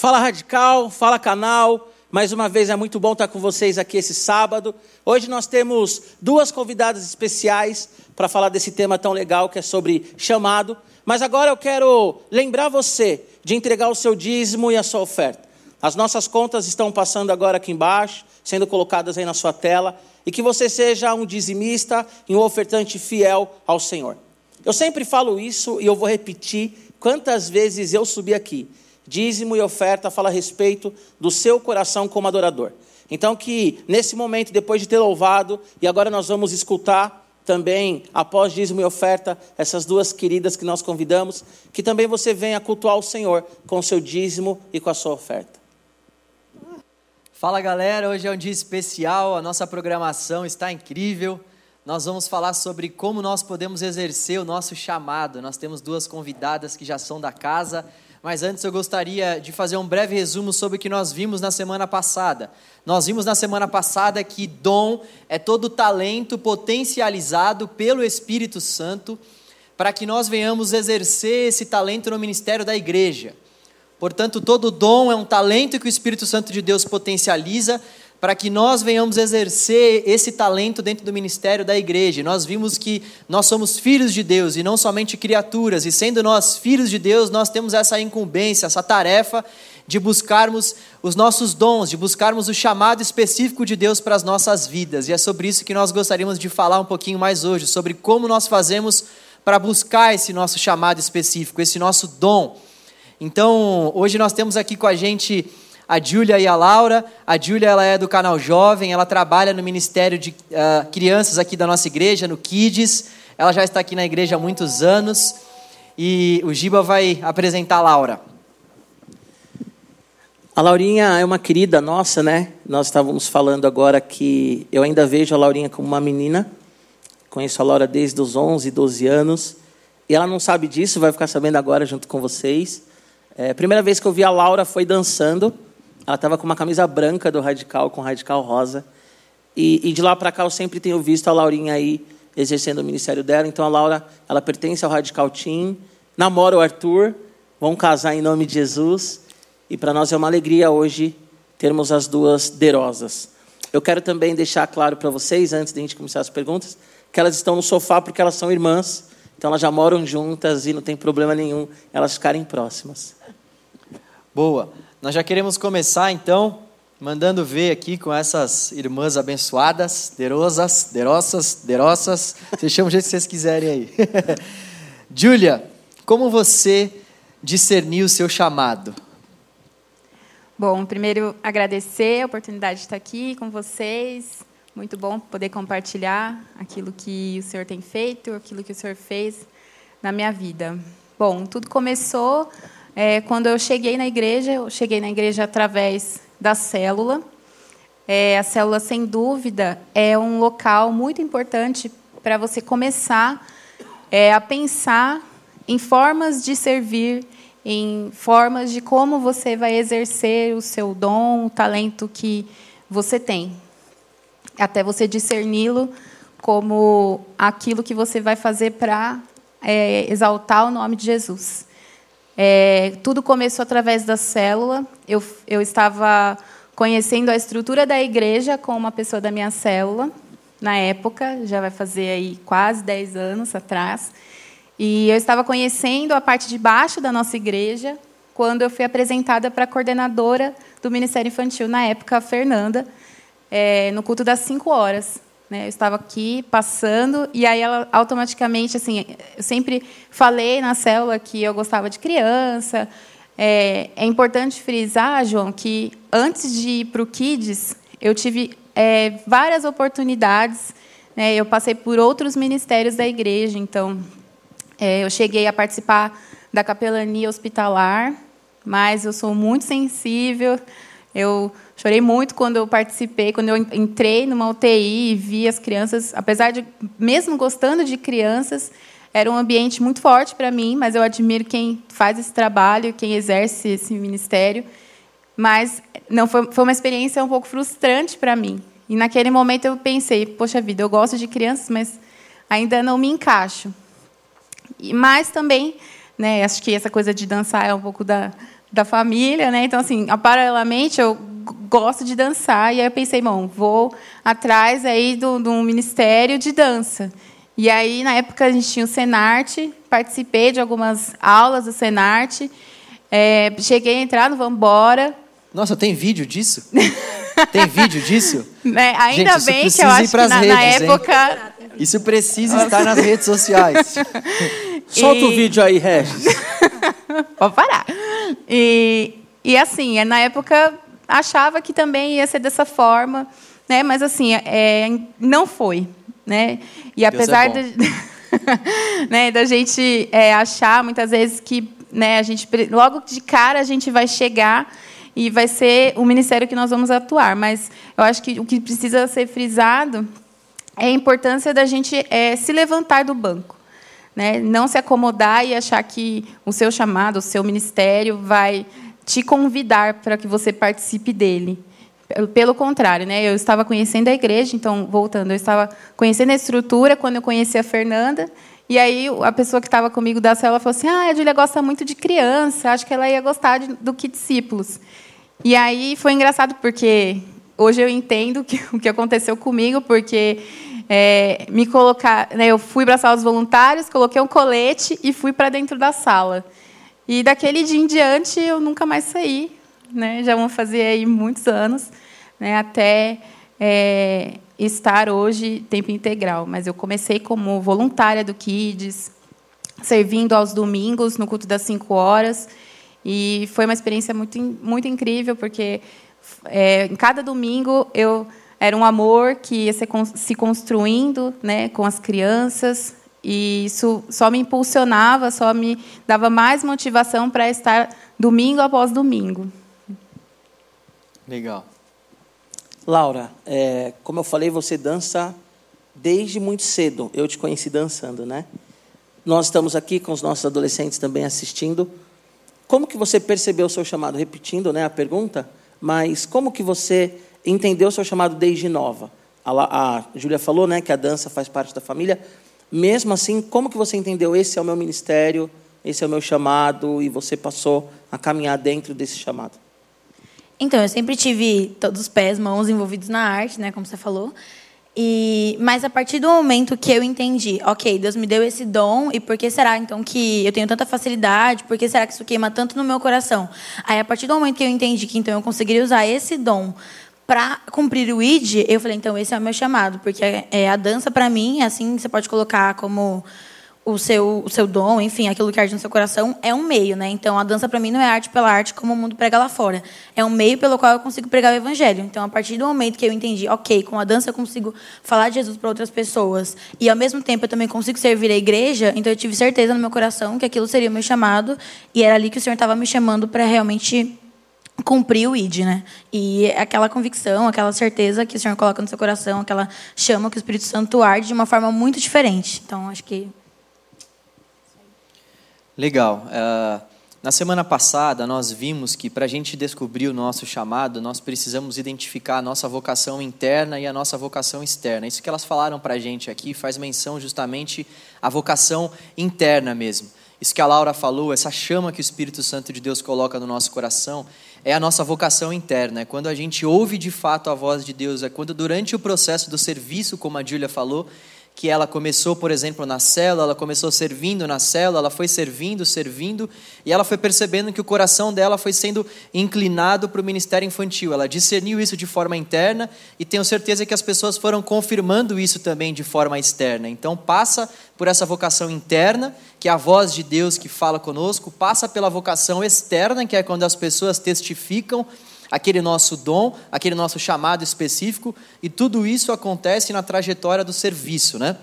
Fala Radical, fala canal. Mais uma vez é muito bom estar com vocês aqui esse sábado. Hoje nós temos duas convidadas especiais para falar desse tema tão legal que é sobre chamado. Mas agora eu quero lembrar você de entregar o seu dízimo e a sua oferta. As nossas contas estão passando agora aqui embaixo, sendo colocadas aí na sua tela, e que você seja um dizimista e um ofertante fiel ao Senhor. Eu sempre falo isso e eu vou repetir quantas vezes eu subi aqui. Dízimo e oferta fala a respeito do seu coração como adorador. Então, que nesse momento, depois de ter louvado, e agora nós vamos escutar também, após dízimo e oferta, essas duas queridas que nós convidamos, que também você venha cultuar o Senhor com o seu dízimo e com a sua oferta. Fala galera, hoje é um dia especial, a nossa programação está incrível nós vamos falar sobre como nós podemos exercer o nosso chamado. Nós temos duas convidadas que já são da casa, mas antes eu gostaria de fazer um breve resumo sobre o que nós vimos na semana passada. Nós vimos na semana passada que dom é todo talento potencializado pelo Espírito Santo para que nós venhamos exercer esse talento no ministério da igreja. Portanto, todo dom é um talento que o Espírito Santo de Deus potencializa para que nós venhamos exercer esse talento dentro do ministério da igreja. Nós vimos que nós somos filhos de Deus e não somente criaturas, e sendo nós filhos de Deus, nós temos essa incumbência, essa tarefa de buscarmos os nossos dons, de buscarmos o chamado específico de Deus para as nossas vidas. E é sobre isso que nós gostaríamos de falar um pouquinho mais hoje, sobre como nós fazemos para buscar esse nosso chamado específico, esse nosso dom. Então, hoje nós temos aqui com a gente a Júlia e a Laura. A Júlia ela é do canal Jovem, ela trabalha no Ministério de uh, Crianças aqui da nossa igreja, no Kids. Ela já está aqui na igreja há muitos anos. E o Giba vai apresentar a Laura. A Laurinha é uma querida nossa, né? Nós estávamos falando agora que eu ainda vejo a Laurinha como uma menina. Conheço a Laura desde os 11, 12 anos. E ela não sabe disso, vai ficar sabendo agora junto com vocês. É, primeira vez que eu vi a Laura foi dançando. Ela estava com uma camisa branca do Radical, com Radical rosa. E, e de lá para cá eu sempre tenho visto a Laurinha aí exercendo o ministério dela. Então a Laura, ela pertence ao Radical Team, namora o Arthur, vão casar em nome de Jesus. E para nós é uma alegria hoje termos as duas derosas. Eu quero também deixar claro para vocês, antes de a gente começar as perguntas, que elas estão no sofá porque elas são irmãs. Então elas já moram juntas e não tem problema nenhum elas ficarem próximas. Boa. Nós já queremos começar então mandando ver aqui com essas irmãs abençoadas, derosas, derossas, derossas, vocês chamam do jeito que vocês quiserem aí. Júlia, como você discerniu o seu chamado? Bom, primeiro agradecer a oportunidade de estar aqui com vocês. Muito bom poder compartilhar aquilo que o Senhor tem feito, aquilo que o Senhor fez na minha vida. Bom, tudo começou é, quando eu cheguei na igreja, eu cheguei na igreja através da célula. É, a célula, sem dúvida, é um local muito importante para você começar é, a pensar em formas de servir, em formas de como você vai exercer o seu dom, o talento que você tem, até você discerni-lo como aquilo que você vai fazer para é, exaltar o nome de Jesus. É, tudo começou através da célula. Eu, eu estava conhecendo a estrutura da igreja com uma pessoa da minha célula, na época, já vai fazer aí quase 10 anos atrás. E eu estava conhecendo a parte de baixo da nossa igreja quando eu fui apresentada para a coordenadora do Ministério Infantil, na época, a Fernanda, é, no culto das 5 horas. Né? Eu estava aqui passando e aí ela automaticamente, assim, eu sempre falei na célula que eu gostava de criança. É, é importante frisar, João, que antes de ir para o Kids, eu tive é, várias oportunidades. Né? Eu passei por outros ministérios da igreja, então é, eu cheguei a participar da capelania hospitalar, mas eu sou muito sensível. Eu Chorei muito quando eu participei, quando eu entrei numa UTI e vi as crianças, apesar de, mesmo gostando de crianças, era um ambiente muito forte para mim, mas eu admiro quem faz esse trabalho, quem exerce esse ministério. Mas não foi, foi uma experiência um pouco frustrante para mim. E naquele momento eu pensei, poxa vida, eu gosto de crianças, mas ainda não me encaixo. Mas também, né, acho que essa coisa de dançar é um pouco da, da família, né? Então, assim, paralelamente, eu gosto de dançar. E aí eu pensei, bom, vou atrás aí do, do ministério de dança. E aí, na época, a gente tinha o Senarte, participei de algumas aulas do Senarte. É, cheguei a entrar no Vambora. Nossa, tem vídeo disso? tem vídeo disso? É, ainda Gente, bem que eu acho que na, redes, na época... Hein? Isso precisa estar nas redes sociais. Solta e... o vídeo aí, Regis. Pode parar. E, e assim, na época achava que também ia ser dessa forma, né? mas assim, é, não foi. Né? E apesar é de, né, da gente é, achar muitas vezes que né, a gente logo de cara a gente vai chegar e vai ser o ministério que nós vamos atuar. Mas eu acho que o que precisa ser frisado é a importância da gente é, se levantar do banco. Né? Não se acomodar e achar que o seu chamado, o seu ministério vai te convidar para que você participe dele. Pelo contrário, né? eu estava conhecendo a igreja, então, voltando, eu estava conhecendo a estrutura quando eu conheci a Fernanda, e aí a pessoa que estava comigo da célula falou assim, ah, a Júlia gosta muito de criança, acho que ela ia gostar de, do que discípulos. E aí foi engraçado, porque hoje eu entendo que, o que aconteceu comigo, porque é, me colocar, né, eu fui para a sala dos voluntários, coloquei um colete e fui para dentro da sala. E daquele dia em diante eu nunca mais saí, né? Já vão fazer aí muitos anos, né? Até é, estar hoje tempo integral. Mas eu comecei como voluntária do Kids, servindo aos domingos no culto das cinco horas, e foi uma experiência muito muito incrível porque é, em cada domingo eu era um amor que ia se construindo, né, com as crianças, e isso só me impulsionava, só me dava mais motivação para estar domingo após domingo. Legal. Laura, é, como eu falei, você dança desde muito cedo. Eu te conheci dançando, né? Nós estamos aqui com os nossos adolescentes também assistindo. Como que você percebeu o seu chamado? Repetindo, né, a pergunta. Mas como que você entendeu o seu chamado desde nova? A, a Júlia falou, né, que a dança faz parte da família. Mesmo assim, como que você entendeu esse é o meu ministério, esse é o meu chamado e você passou a caminhar dentro desse chamado? Então, eu sempre tive todos os pés, mãos envolvidos na arte, né, como você falou. E mas a partir do momento que eu entendi, OK, Deus me deu esse dom e por que será então que eu tenho tanta facilidade? Por que será que isso queima tanto no meu coração? Aí a partir do momento que eu entendi que então eu conseguiria usar esse dom para cumprir o ID, eu falei, então esse é o meu chamado, porque é, a dança para mim, assim, você pode colocar como o seu, o seu dom, enfim, aquilo que arde no seu coração, é um meio, né? Então a dança para mim não é arte pela arte como o mundo prega lá fora. É um meio pelo qual eu consigo pregar o evangelho. Então a partir do momento que eu entendi, OK, com a dança eu consigo falar de Jesus para outras pessoas e ao mesmo tempo eu também consigo servir a igreja, então eu tive certeza no meu coração que aquilo seria o meu chamado e era ali que o Senhor estava me chamando para realmente cumprir o ID, né? E aquela convicção, aquela certeza que o Senhor coloca no seu coração, aquela chama que o Espírito Santo arde de uma forma muito diferente. Então, acho que. Legal. Uh, na semana passada, nós vimos que para a gente descobrir o nosso chamado, nós precisamos identificar a nossa vocação interna e a nossa vocação externa. Isso que elas falaram para a gente aqui faz menção justamente à vocação interna mesmo. Isso que a Laura falou, essa chama que o Espírito Santo de Deus coloca no nosso coração, é a nossa vocação interna, é quando a gente ouve de fato a voz de Deus, é quando durante o processo do serviço, como a Júlia falou, que ela começou, por exemplo, na célula, ela começou servindo na célula, ela foi servindo, servindo, e ela foi percebendo que o coração dela foi sendo inclinado para o ministério infantil. Ela discerniu isso de forma interna e tenho certeza que as pessoas foram confirmando isso também de forma externa. Então, passa por essa vocação interna, que é a voz de Deus que fala conosco, passa pela vocação externa, que é quando as pessoas testificam aquele nosso dom, aquele nosso chamado específico, e tudo isso acontece na trajetória do serviço, né?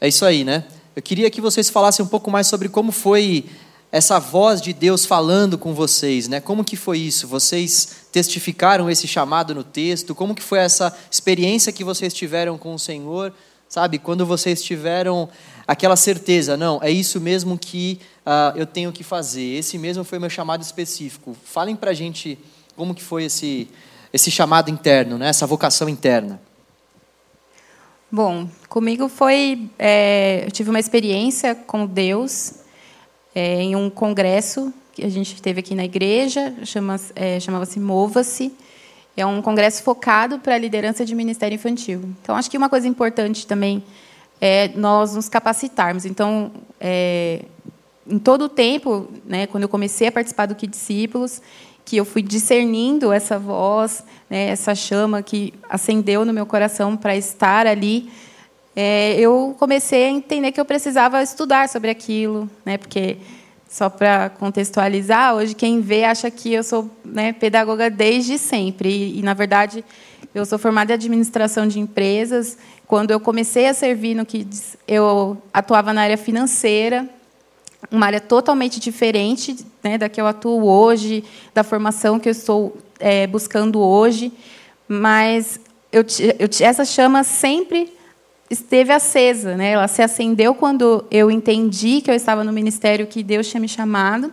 É isso aí, né? Eu queria que vocês falassem um pouco mais sobre como foi essa voz de Deus falando com vocês, né? Como que foi isso? Vocês testificaram esse chamado no texto? Como que foi essa experiência que vocês tiveram com o Senhor? Sabe, quando vocês tiveram aquela certeza, não, é isso mesmo que uh, eu tenho que fazer, esse mesmo foi meu chamado específico. Falem para a gente como que foi esse, esse chamado interno, né? essa vocação interna? Bom, comigo foi. É, eu tive uma experiência com Deus é, em um congresso que a gente teve aqui na igreja, chama, é, chamava-se Mova-se. É um congresso focado para a liderança de ministério infantil. Então, acho que uma coisa importante também é nós nos capacitarmos. Então, é, em todo o tempo, né, quando eu comecei a participar do Que Discípulos, que eu fui discernindo essa voz, né, essa chama que acendeu no meu coração para estar ali, é, eu comecei a entender que eu precisava estudar sobre aquilo, né, porque só para contextualizar, hoje quem vê acha que eu sou né, pedagoga desde sempre. E, e, na verdade, eu sou formada em administração de empresas. Quando eu comecei a servir no que eu atuava na área financeira, uma área totalmente diferente né, da que eu atuo hoje, da formação que eu estou é, buscando hoje. Mas eu, eu, essa chama sempre esteve acesa, né? Ela se acendeu quando eu entendi que eu estava no ministério que Deus tinha me chamado.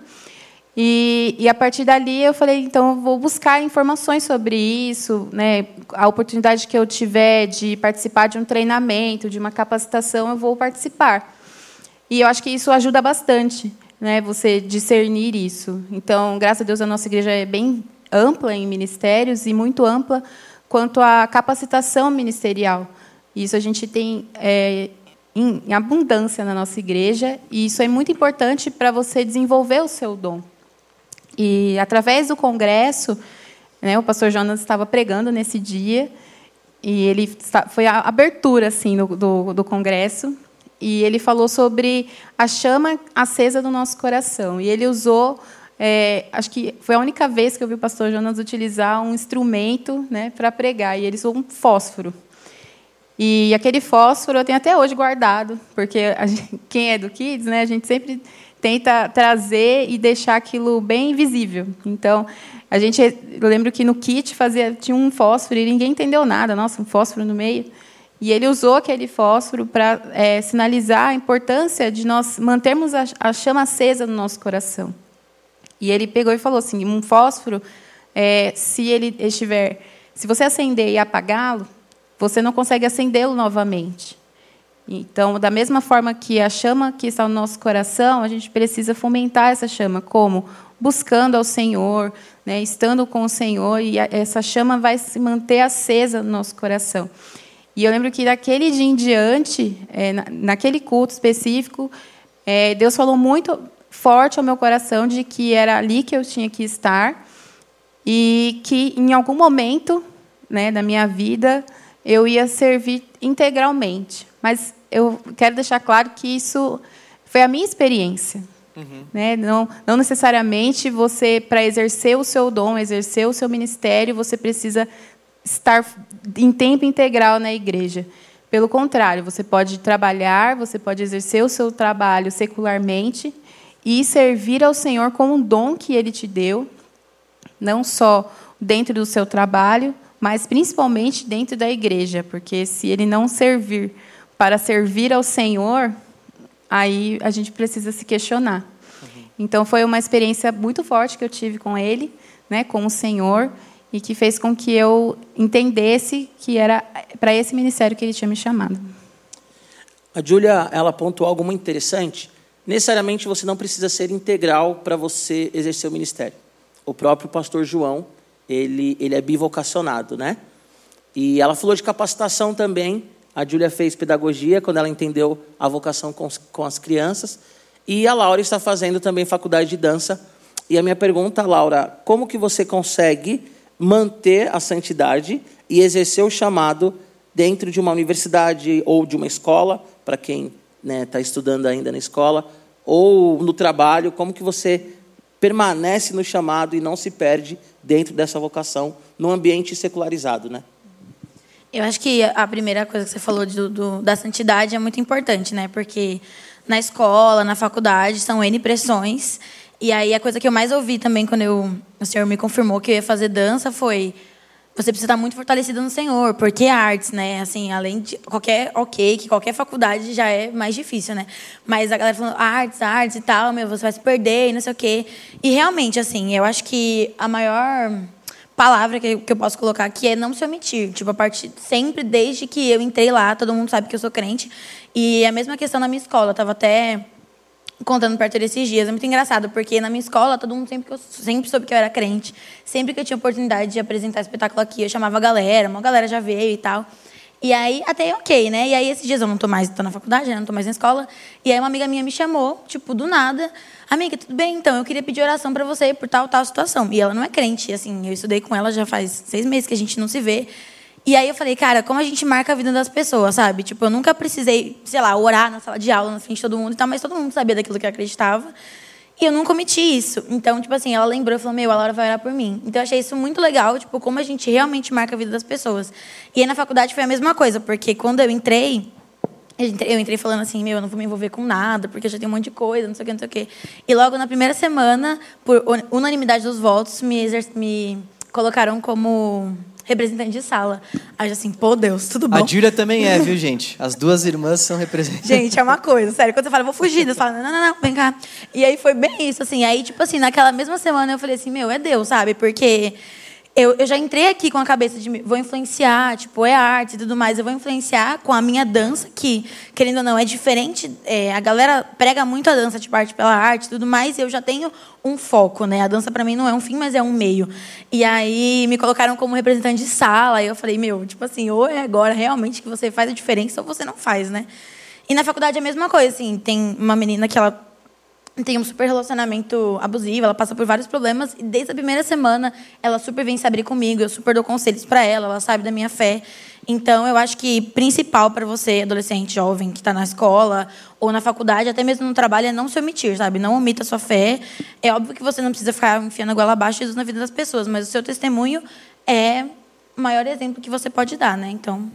E, e a partir dali eu falei, então eu vou buscar informações sobre isso, né? A oportunidade que eu tiver de participar de um treinamento, de uma capacitação, eu vou participar. E eu acho que isso ajuda bastante, né? Você discernir isso. Então, graças a Deus, a nossa igreja é bem ampla em ministérios e muito ampla quanto à capacitação ministerial. Isso a gente tem é, em, abundância na nossa igreja, e isso é muito importante para você desenvolver o seu dom. E através do congresso, né, o pastor Jonas estava pregando nesse dia, e ele foi a abertura assim do, do, do congresso, e ele falou sobre a chama acesa do nosso coração. E ele usou, é, acho que foi a única vez que eu vi o pastor Jonas utilizar um instrumento né, para pregar, e ele usou um fósforo. E aquele fósforo eu tenho até hoje guardado, porque gente, quem é do Kids, né, a gente sempre tenta trazer e deixar aquilo bem visível. Então, a gente, eu lembro que no kit fazia, tinha um fósforo e ninguém entendeu nada, nossa, um fósforo no meio. E ele usou aquele fósforo para é, sinalizar a importância de nós mantermos a, a, chama acesa no nosso coração. E ele pegou e falou assim: um fósforo, é, se ele estiver, se você acender e apagá-lo, você não consegue acendê-lo novamente. Então, da mesma forma que a chama que está no nosso coração, a gente precisa fomentar essa chama. Como? Buscando ao Senhor, né, estando com o Senhor, e essa chama vai se manter acesa no nosso coração. E eu lembro que daquele dia em diante, é, naquele culto específico, é, Deus falou muito forte ao meu coração de que era ali que eu tinha que estar e que em algum momento né, da minha vida eu ia servir integralmente. Mas eu quero deixar claro que isso foi a minha experiência. Uhum. Né? Não, não necessariamente você, para exercer o seu dom, exercer o seu ministério, você precisa estar em tempo integral na igreja. Pelo contrário, você pode trabalhar, você pode exercer o seu trabalho secularmente e servir ao Senhor com um dom que Ele te deu, não só dentro do seu trabalho, mas principalmente dentro da igreja, porque se ele não servir para servir ao Senhor, aí a gente precisa se questionar. Uhum. Então foi uma experiência muito forte que eu tive com ele, né, com o Senhor, e que fez com que eu entendesse que era para esse ministério que ele tinha me chamado. A Júlia, ela pontuou algo muito interessante. Necessariamente você não precisa ser integral para você exercer o ministério. O próprio pastor João, ele, ele é bivocacionado, né? E ela falou de capacitação também. A Júlia fez pedagogia quando ela entendeu a vocação com, com as crianças. E a Laura está fazendo também faculdade de dança. E a minha pergunta, Laura, como que você consegue manter a santidade e exercer o chamado dentro de uma universidade ou de uma escola, para quem está né, tá estudando ainda na escola, ou no trabalho, como que você permanece no chamado e não se perde dentro dessa vocação num ambiente secularizado, né? Eu acho que a primeira coisa que você falou do, do, da santidade é muito importante, né? Porque na escola, na faculdade, são N pressões. E aí a coisa que eu mais ouvi também quando eu, o Senhor me confirmou que eu ia fazer dança foi você precisa estar muito fortalecida no Senhor, porque artes, né? Assim, além de qualquer ok, que qualquer faculdade já é mais difícil, né? Mas a galera falando artes, artes e tal, meu, você vai se perder e não sei o quê. E realmente, assim, eu acho que a maior palavra que, eu posso colocar aqui é não se omitir. Tipo, a partir sempre desde que eu entrei lá, todo mundo sabe que eu sou crente. E a mesma questão na minha escola, eu tava até contando perto desses dias. É muito engraçado, porque na minha escola, todo mundo sempre, sempre soube que eu era crente. Sempre que eu tinha oportunidade de apresentar espetáculo aqui, eu chamava a galera, uma galera já veio e tal. E aí, até ok, né? E aí, esses dias eu não tô mais, tô na faculdade, né? Não tô mais na escola. E aí, uma amiga minha me chamou, tipo, do nada. Amiga, tudo bem? Então, eu queria pedir oração para você por tal, tal situação. E ela não é crente, assim, eu estudei com ela já faz seis meses que a gente não se vê. E aí eu falei, cara, como a gente marca a vida das pessoas, sabe? Tipo, eu nunca precisei, sei lá, orar na sala de aula, na frente de todo mundo e tal, mas todo mundo sabia daquilo que eu acreditava. E eu não cometi isso. Então, tipo assim, ela lembrou e falou: Meu, a Laura vai orar por mim. Então, eu achei isso muito legal, tipo, como a gente realmente marca a vida das pessoas. E aí na faculdade foi a mesma coisa, porque quando eu entrei, eu entrei falando assim: Meu, eu não vou me envolver com nada, porque eu já tenho um monte de coisa, não sei o que, não sei o que. E logo na primeira semana, por unanimidade dos votos, me, me colocaram como representante de sala. Aí assim, pô, Deus, tudo bom? A Júlia também é, viu, gente? As duas irmãs são representantes. Gente, é uma coisa, sério. Quando você fala, vou fugir, você fala, não, não, não, vem cá. E aí foi bem isso, assim. Aí, tipo assim, naquela mesma semana eu falei assim, meu, é Deus, sabe? Porque eu, eu já entrei aqui com a cabeça de vou influenciar, tipo, é arte e tudo mais. Eu vou influenciar com a minha dança, que, querendo ou não, é diferente. É, a galera prega muito a dança, tipo, arte pela arte e tudo mais. E eu já tenho um foco, né? A dança, para mim, não é um fim, mas é um meio. E aí me colocaram como representante de sala. E eu falei, meu, tipo assim, ou é agora realmente que você faz a diferença, ou você não faz, né? E na faculdade é a mesma coisa, assim. Tem uma menina que ela tem um super relacionamento abusivo, ela passa por vários problemas e desde a primeira semana ela super vem se abrir comigo, eu super dou conselhos para ela, ela sabe da minha fé. Então eu acho que principal para você, adolescente, jovem que está na escola ou na faculdade, até mesmo no trabalho, é não se omitir, sabe? Não omita a sua fé. É óbvio que você não precisa ficar enfiando a goela abaixo Jesus na vida das pessoas, mas o seu testemunho é o maior exemplo que você pode dar, né? Então,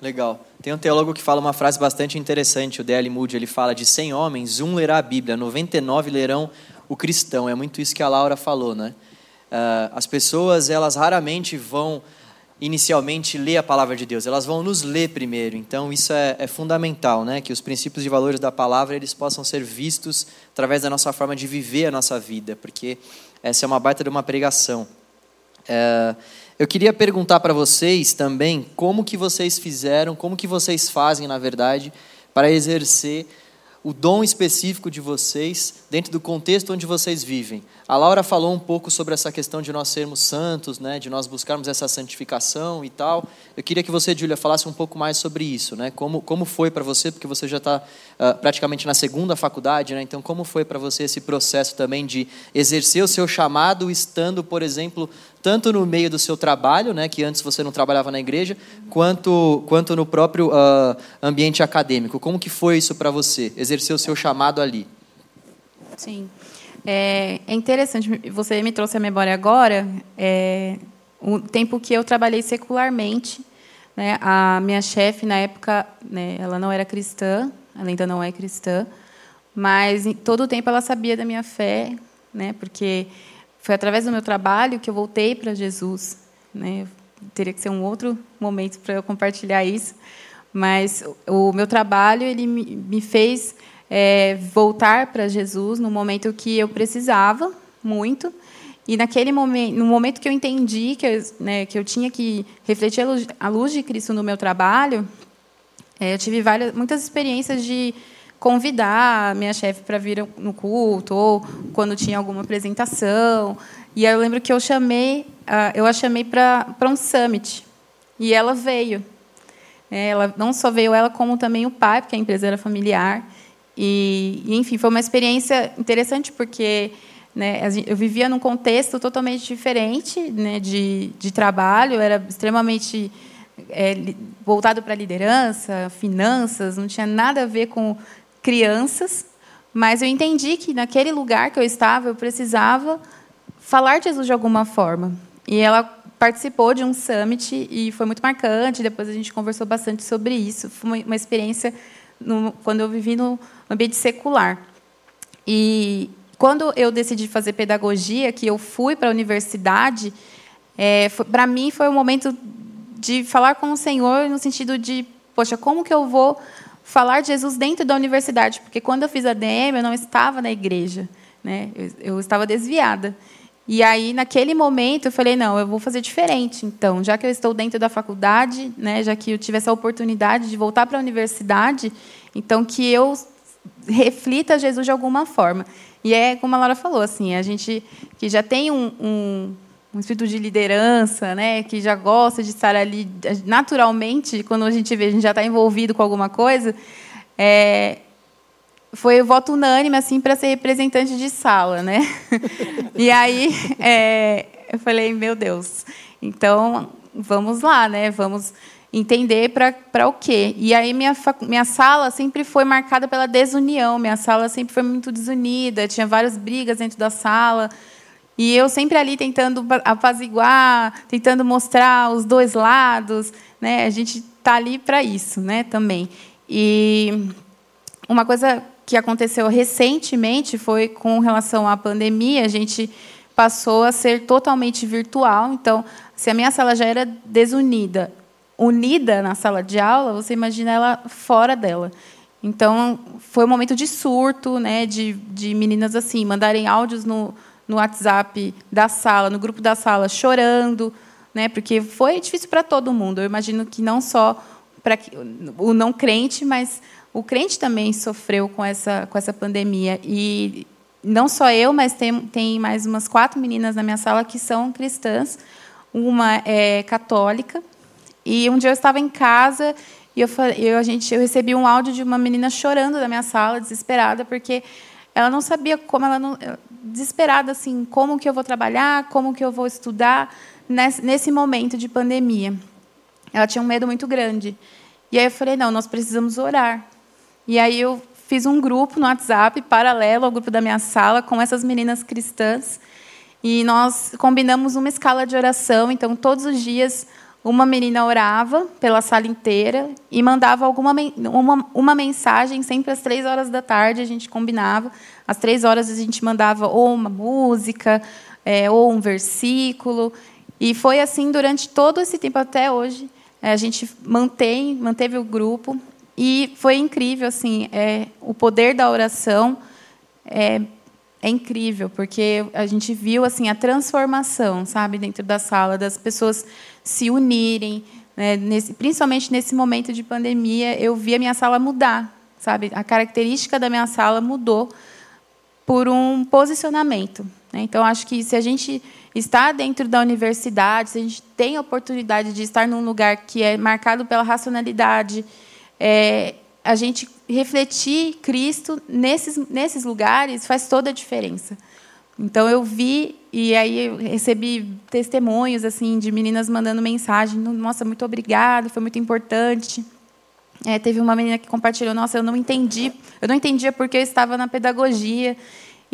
Legal. Tem um teólogo que fala uma frase bastante interessante, o D.L. Moody, ele fala de 100 homens, um lerá a Bíblia, 99 lerão o cristão. É muito isso que a Laura falou, né? Uh, as pessoas, elas raramente vão inicialmente ler a palavra de Deus, elas vão nos ler primeiro. Então isso é, é, fundamental, né? Que os princípios e valores da palavra eles possam ser vistos através da nossa forma de viver a nossa vida, porque essa é uma baita de uma pregação. Uh, eu queria perguntar para vocês também como que vocês fizeram, como que vocês fazem, na verdade, para exercer o dom específico de vocês dentro do contexto onde vocês vivem. A Laura falou um pouco sobre essa questão de nós sermos santos, né, de nós buscarmos essa santificação e tal. Eu queria que você, Júlia, falasse um pouco mais sobre isso, né? Como como foi para você, porque você já está uh, praticamente na segunda faculdade, né? Então, como foi para você esse processo também de exercer o seu chamado, estando, por exemplo, tanto no meio do seu trabalho, né, que antes você não trabalhava na igreja, quanto quanto no próprio uh, ambiente acadêmico. Como que foi isso para você, exercer o seu chamado ali? Sim. É, é, interessante, você me trouxe a memória agora, é, o tempo que eu trabalhei secularmente. Né, a minha chefe, na época, né, ela não era cristã, ela ainda não é cristã, mas em todo o tempo ela sabia da minha fé, né, porque foi através do meu trabalho que eu voltei para Jesus. Né, teria que ser um outro momento para eu compartilhar isso, mas o meu trabalho ele me fez é, voltar para Jesus no momento que eu precisava muito. E naquele momento, no momento que eu entendi que eu, né, que eu tinha que refletir a luz, de Cristo no meu trabalho, é, eu tive várias, muitas experiências de convidar a minha chefe para vir no culto ou quando tinha alguma apresentação. E aí eu lembro que eu chamei, eu a chamei para um summit e ela veio. É, ela não só veio ela como também o pai, porque a empresa era familiar. E, enfim, foi uma experiência interessante porque né, eu vivia num contexto totalmente diferente né, de, de trabalho, era extremamente é, voltado para liderança, finanças, não tinha nada a ver com crianças, mas eu entendi que naquele lugar que eu estava eu precisava falar de Jesus de alguma forma. E ela participou de um summit e foi muito marcante. Depois a gente conversou bastante sobre isso. Foi uma experiência no, quando eu vivi no ambiente secular. E quando eu decidi fazer pedagogia, que eu fui para a universidade, é, para mim foi um momento de falar com o Senhor no sentido de, poxa, como que eu vou falar de Jesus dentro da universidade? Porque quando eu fiz a DM, eu não estava na igreja, né? eu, eu estava desviada. E aí, naquele momento, eu falei, não, eu vou fazer diferente. Então, já que eu estou dentro da faculdade, né, já que eu tive essa oportunidade de voltar para a universidade, então que eu reflita Jesus de alguma forma. E é como a Laura falou, assim, a gente que já tem um, um, um espírito de liderança, né, que já gosta de estar ali naturalmente, quando a gente vê, a gente já está envolvido com alguma coisa, é, foi voto unânime assim para ser representante de sala, né? e aí é, eu falei, meu Deus, então vamos lá, né? Vamos entender para o quê. E aí minha, minha sala sempre foi marcada pela desunião, minha sala sempre foi muito desunida, tinha várias brigas dentro da sala. E eu sempre ali tentando apaziguar, tentando mostrar os dois lados, né? A gente está ali para isso, né? Também. E uma coisa que aconteceu recentemente foi com relação à pandemia, a gente passou a ser totalmente virtual. Então, se a minha sala já era desunida, unida na sala de aula, você imagina ela fora dela. Então, foi um momento de surto, né, de, de meninas assim mandarem áudios no, no WhatsApp da sala, no grupo da sala, chorando, né, porque foi difícil para todo mundo. Eu imagino que não só para o não crente, mas o crente também sofreu com essa, com essa pandemia. E não só eu, mas tem, tem mais umas quatro meninas na minha sala que são cristãs. Uma é católica. E um dia eu estava em casa e eu, eu, a gente, eu recebi um áudio de uma menina chorando da minha sala, desesperada, porque ela não sabia como ela não desesperada assim como que eu vou trabalhar como que eu vou estudar nesse, nesse momento de pandemia ela tinha um medo muito grande. E aí eu falei não nós precisamos orar. E aí eu fiz um grupo no WhatsApp paralelo ao grupo da minha sala com essas meninas cristãs. E nós combinamos uma escala de oração. Então todos os dias uma menina orava pela sala inteira e mandava alguma uma, uma mensagem sempre às três horas da tarde a gente combinava. Às três horas a gente mandava ou uma música é, ou um versículo. E foi assim durante todo esse tempo até hoje a gente mantém manteve o grupo e foi incrível, assim, é, o poder da oração é, é incrível, porque a gente viu assim a transformação, sabe, dentro da sala, das pessoas se unirem, né, nesse, principalmente nesse momento de pandemia, eu vi a minha sala mudar, sabe, a característica da minha sala mudou por um posicionamento. Né? Então, acho que se a gente está dentro da universidade, se a gente tem a oportunidade de estar num lugar que é marcado pela racionalidade, é, a gente refletir Cristo nesses, nesses lugares faz toda a diferença. Então eu vi e aí eu recebi testemunhos assim de meninas mandando mensagem, nossa, muito obrigada, foi muito importante. É, teve uma menina que compartilhou, nossa, eu não entendi, eu não entendia porque eu estava na pedagogia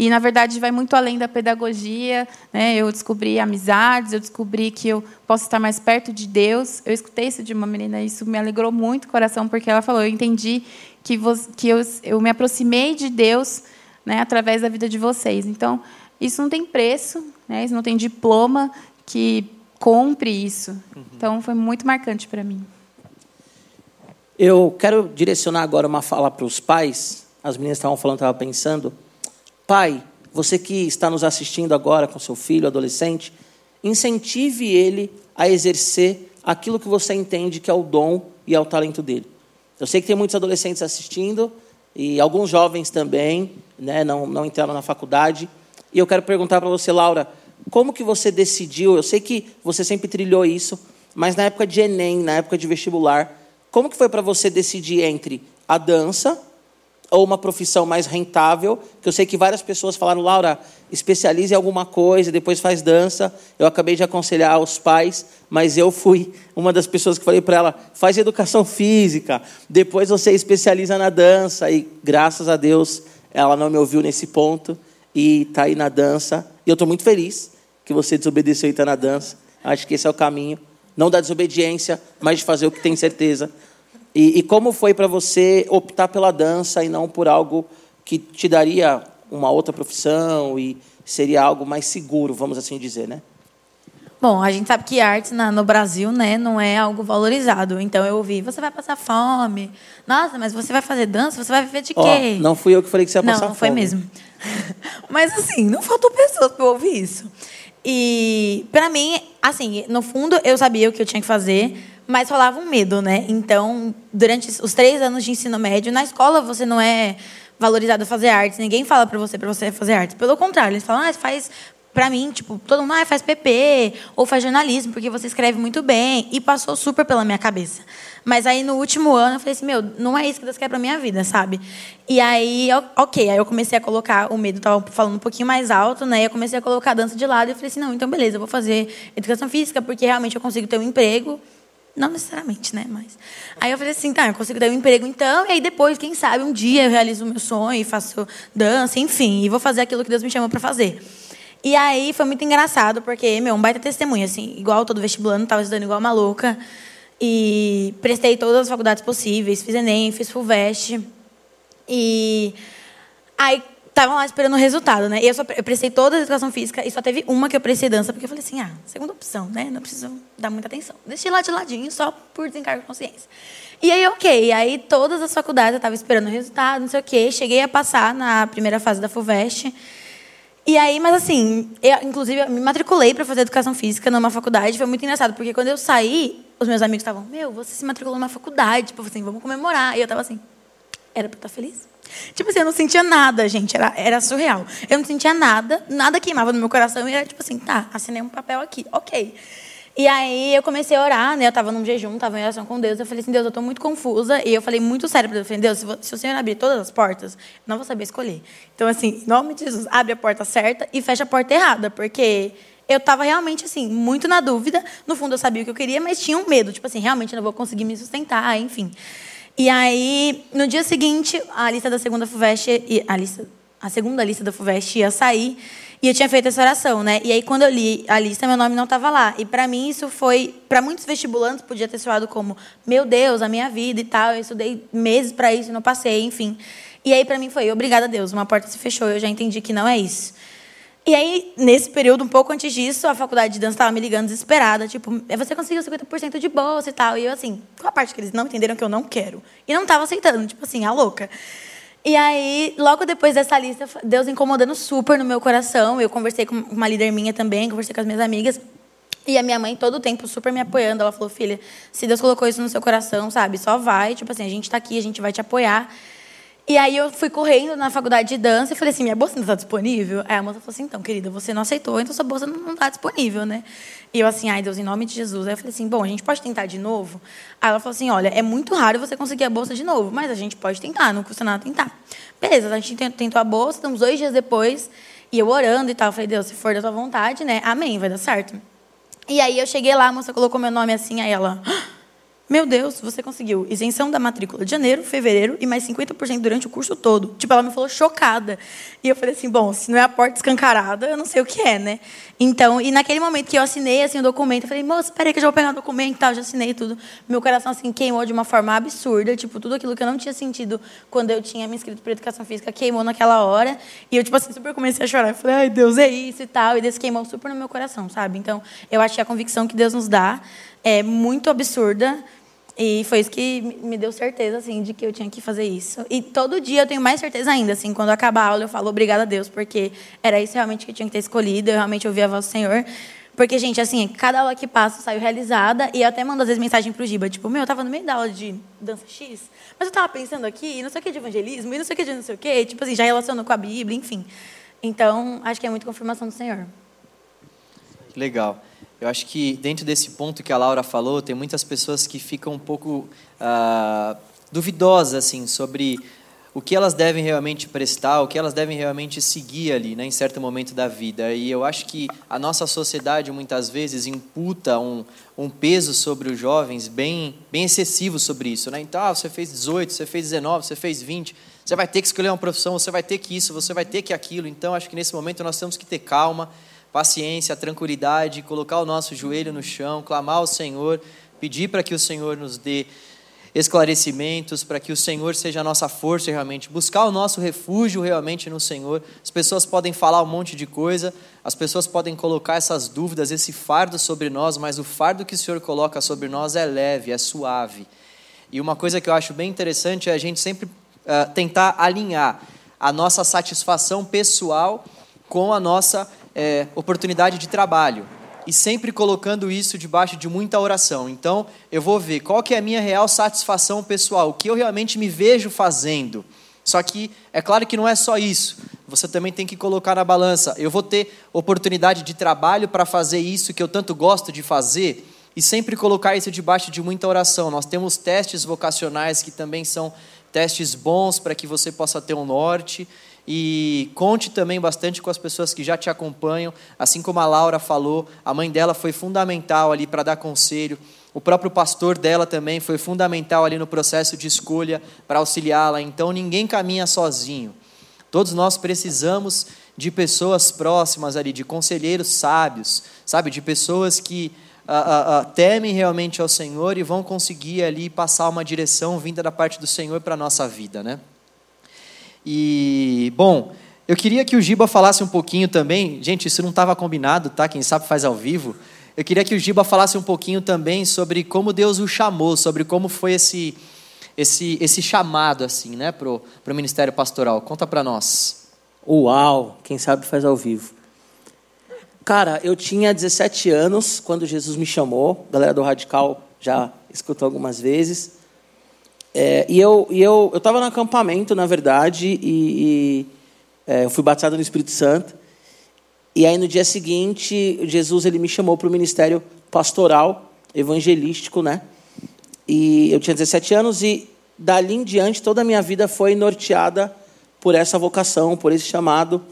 e, na verdade, vai muito além da pedagogia. Né? Eu descobri amizades, eu descobri que eu posso estar mais perto de Deus. Eu escutei isso de uma menina, e isso me alegrou muito o coração, porque ela falou: Eu entendi que, você, que eu, eu me aproximei de Deus né, através da vida de vocês. Então, isso não tem preço, né? isso não tem diploma que compre isso. Uhum. Então, foi muito marcante para mim. Eu quero direcionar agora uma fala para os pais. As meninas estavam falando, estavam pensando. Pai, você que está nos assistindo agora com seu filho, adolescente, incentive ele a exercer aquilo que você entende que é o dom e é o talento dele. Eu sei que tem muitos adolescentes assistindo e alguns jovens também, né, não, não entraram na faculdade. E eu quero perguntar para você, Laura, como que você decidiu? Eu sei que você sempre trilhou isso, mas na época de Enem, na época de vestibular, como que foi para você decidir entre a dança ou uma profissão mais rentável, que eu sei que várias pessoas falaram, Laura, especialize em alguma coisa, depois faz dança. Eu acabei de aconselhar aos pais, mas eu fui uma das pessoas que falei para ela, faz educação física, depois você especializa na dança. E graças a Deus ela não me ouviu nesse ponto e está aí na dança. E eu estou muito feliz que você desobedeceu e está na dança. Acho que esse é o caminho. Não da desobediência, mas de fazer o que tem certeza e, e como foi para você optar pela dança e não por algo que te daria uma outra profissão e seria algo mais seguro, vamos assim dizer, né? Bom, a gente sabe que arte na, no Brasil, né, não é algo valorizado. Então eu ouvi, você vai passar fome. Nossa, mas você vai fazer dança? Você vai viver de quê? Oh, não fui eu que falei que você ia passar não, fome. Não, foi mesmo. mas assim, não faltou pessoas para ouvir isso. E para mim, assim, no fundo eu sabia o que eu tinha que fazer, mas rolava um medo, né? Então, durante os três anos de ensino médio, na escola você não é valorizado fazer artes. Ninguém fala para você para você fazer artes. Pelo contrário, eles falam, ah, faz para mim, tipo, todo mundo ah, faz PP ou faz jornalismo, porque você escreve muito bem. E passou super pela minha cabeça. Mas aí no último ano eu falei assim, meu, não é isso que Deus quer para minha vida, sabe? E aí, ok, aí eu comecei a colocar o medo, tava falando um pouquinho mais alto, né? Eu comecei a colocar a dança de lado e falei assim, não, então beleza, eu vou fazer educação física, porque realmente eu consigo ter um emprego. Não necessariamente, né? Mas. Aí eu falei assim, tá, eu consigo ter um emprego então, e aí depois, quem sabe, um dia eu realizo o meu sonho faço dança, enfim, e vou fazer aquilo que Deus me chamou para fazer. E aí foi muito engraçado, porque, meu, um baita testemunho, assim, igual todo vestibulando, estava estudando igual uma louca. E prestei todas as faculdades possíveis, fiz Enem, fiz FUVEST. E aí estavam lá esperando o resultado, né? E eu, só, eu prestei toda a educação física e só teve uma que eu prestei dança, porque eu falei assim, ah, segunda opção, né? Não preciso dar muita atenção. Deixei lá de ladinho, só por desencargo de consciência. E aí, ok. Aí, todas as faculdades eu estava esperando o resultado, não sei o quê. Cheguei a passar na primeira fase da FUVEST. E aí, mas assim, eu, inclusive, eu me matriculei para fazer educação física numa faculdade. Foi muito engraçado, porque quando eu saí, os meus amigos estavam, meu, você se matriculou numa faculdade, tipo assim, vamos comemorar. E eu estava assim, era para estar feliz? Tipo assim, eu não sentia nada, gente, era, era surreal. Eu não sentia nada, nada queimava no meu coração. E era tipo assim, tá, assinei um papel aqui, ok. E aí eu comecei a orar, né? Eu estava num jejum, estava em oração com Deus. Eu falei assim, Deus, eu estou muito confusa. E eu falei muito sério para Deus. falei, Deus, se, o Senhor abrir todas as portas, não vou saber escolher. Então, assim, em nome de Jesus, abre a porta certa e fecha a porta errada. Porque eu estava realmente, assim, muito na dúvida. No fundo, eu sabia o que eu queria, mas tinha um medo. Tipo assim, realmente não vou conseguir me sustentar, enfim. E aí, no dia seguinte, a lista da segunda FUVEST, a, lista, a segunda lista da FUVEST ia sair. E eu tinha feito essa oração, né? E aí, quando eu li a lista, meu nome não estava lá. E para mim, isso foi. Para muitos vestibulantes, podia ter soado como: meu Deus, a minha vida e tal. Eu estudei meses para isso e não passei, enfim. E aí, para mim, foi: obrigada a Deus, uma porta se fechou. Eu já entendi que não é isso. E aí, nesse período, um pouco antes disso, a faculdade de dança estava me ligando desesperada, tipo, é, você conseguiu 50% de bolsa e tal. E eu, assim, qual a parte que eles não entenderam que eu não quero? E não estava aceitando, tipo assim, a louca. E aí, logo depois dessa lista, Deus incomodando super no meu coração. Eu conversei com uma líder minha também, conversei com as minhas amigas. E a minha mãe, todo o tempo, super me apoiando. Ela falou, filha, se Deus colocou isso no seu coração, sabe? Só vai. Tipo assim, a gente está aqui, a gente vai te apoiar. E aí eu fui correndo na faculdade de dança e falei assim, minha bolsa não está disponível? Aí a moça falou assim, então, querida, você não aceitou, então sua bolsa não está disponível, né? E eu assim, ai Deus, em nome de Jesus. Aí eu falei assim, bom, a gente pode tentar de novo? Aí ela falou assim, olha, é muito raro você conseguir a bolsa de novo, mas a gente pode tentar, não custa nada tentar. Beleza, a gente tentou a bolsa, uns dois dias depois, e eu orando e tal, eu falei, Deus, se for da tua vontade, né, amém, vai dar certo. E aí eu cheguei lá, a moça colocou meu nome assim, aí ela... Ah! Meu Deus, você conseguiu isenção da matrícula de janeiro, fevereiro e mais 50% durante o curso todo. Tipo, ela me falou chocada. E eu falei assim, bom, se não é a porta escancarada, eu não sei o que é, né? Então, e naquele momento que eu assinei assim o documento, eu falei, moça, espera que eu já vou pegar o documento e tal, já assinei tudo. Meu coração assim queimou de uma forma absurda, tipo, tudo aquilo que eu não tinha sentido quando eu tinha me inscrito para educação física queimou naquela hora. E eu tipo assim, super comecei a chorar. Eu falei, ai, Deus, é isso e tal, e Deus queimou super no meu coração, sabe? Então, eu que a convicção que Deus nos dá é muito absurda e foi isso que me deu certeza, assim, de que eu tinha que fazer isso. E todo dia eu tenho mais certeza ainda, assim, quando acabar a aula eu falo obrigada a Deus, porque era isso realmente que eu tinha que ter escolhido, eu realmente ouvi a voz do Senhor. Porque, gente, assim, cada aula que passa eu saio realizada e eu até mando às vezes mensagem pro Giba, tipo, meu, eu tava no meio da aula de dança X, mas eu tava pensando aqui, não sei o que de evangelismo, e não sei o que de não sei o que, tipo assim, já relacionou com a Bíblia, enfim. Então, acho que é muito confirmação do Senhor. Legal. Eu acho que dentro desse ponto que a Laura falou, tem muitas pessoas que ficam um pouco ah, duvidosas assim sobre o que elas devem realmente prestar, o que elas devem realmente seguir ali, né, em certo momento da vida. E eu acho que a nossa sociedade muitas vezes imputa um, um peso sobre os jovens bem, bem excessivo sobre isso. Né? Então, ah, você fez 18, você fez 19, você fez 20, você vai ter que escolher uma profissão, você vai ter que isso, você vai ter que aquilo. Então, acho que nesse momento nós temos que ter calma paciência, tranquilidade, colocar o nosso joelho no chão, clamar ao Senhor, pedir para que o Senhor nos dê esclarecimentos, para que o Senhor seja a nossa força realmente, buscar o nosso refúgio realmente no Senhor. As pessoas podem falar um monte de coisa, as pessoas podem colocar essas dúvidas, esse fardo sobre nós, mas o fardo que o Senhor coloca sobre nós é leve, é suave. E uma coisa que eu acho bem interessante é a gente sempre uh, tentar alinhar a nossa satisfação pessoal com a nossa é, oportunidade de trabalho e sempre colocando isso debaixo de muita oração. Então, eu vou ver qual que é a minha real satisfação pessoal, o que eu realmente me vejo fazendo. Só que é claro que não é só isso. Você também tem que colocar na balança. Eu vou ter oportunidade de trabalho para fazer isso que eu tanto gosto de fazer e sempre colocar isso debaixo de muita oração. Nós temos testes vocacionais que também são testes bons para que você possa ter um norte. E conte também bastante com as pessoas que já te acompanham. Assim como a Laura falou, a mãe dela foi fundamental ali para dar conselho. O próprio pastor dela também foi fundamental ali no processo de escolha para auxiliá-la. Então ninguém caminha sozinho. Todos nós precisamos de pessoas próximas ali, de conselheiros sábios, sabe, de pessoas que ah, ah, ah, temem realmente ao Senhor e vão conseguir ali passar uma direção vinda da parte do Senhor para a nossa vida, né? E, bom, eu queria que o Giba falasse um pouquinho também, gente, isso não estava combinado, tá? Quem sabe faz ao vivo. Eu queria que o Giba falasse um pouquinho também sobre como Deus o chamou, sobre como foi esse esse esse chamado assim, né, pro pro ministério pastoral. Conta para nós. Uau, quem sabe faz ao vivo. Cara, eu tinha 17 anos quando Jesus me chamou. A galera do Radical já escutou algumas vezes. É, e eu e eu eu estava no acampamento, na verdade, e, e é, eu fui batizado no Espírito Santo. E aí no dia seguinte, Jesus ele me chamou para o ministério pastoral, evangelístico, né? E eu tinha 17 anos e dali em diante toda a minha vida foi norteada por essa vocação, por esse chamado.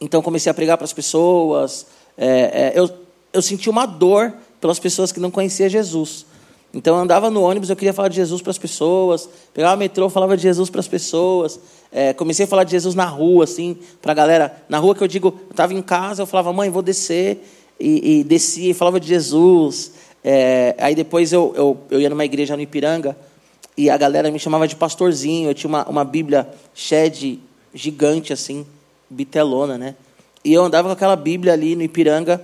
Então comecei a pregar para as pessoas. É, é, eu, eu senti uma dor pelas pessoas que não conheciam Jesus. Então eu andava no ônibus, eu queria falar de Jesus para as pessoas, pegava o metrô, falava de Jesus para as pessoas. É, comecei a falar de Jesus na rua, assim, para a galera. Na rua que eu digo, eu estava em casa, eu falava, mãe, vou descer. E, e descia e falava de Jesus. É, aí depois eu, eu, eu ia numa igreja no Ipiranga e a galera me chamava de pastorzinho. Eu tinha uma, uma Bíblia shed gigante, assim, bitelona, né? E eu andava com aquela Bíblia ali no Ipiranga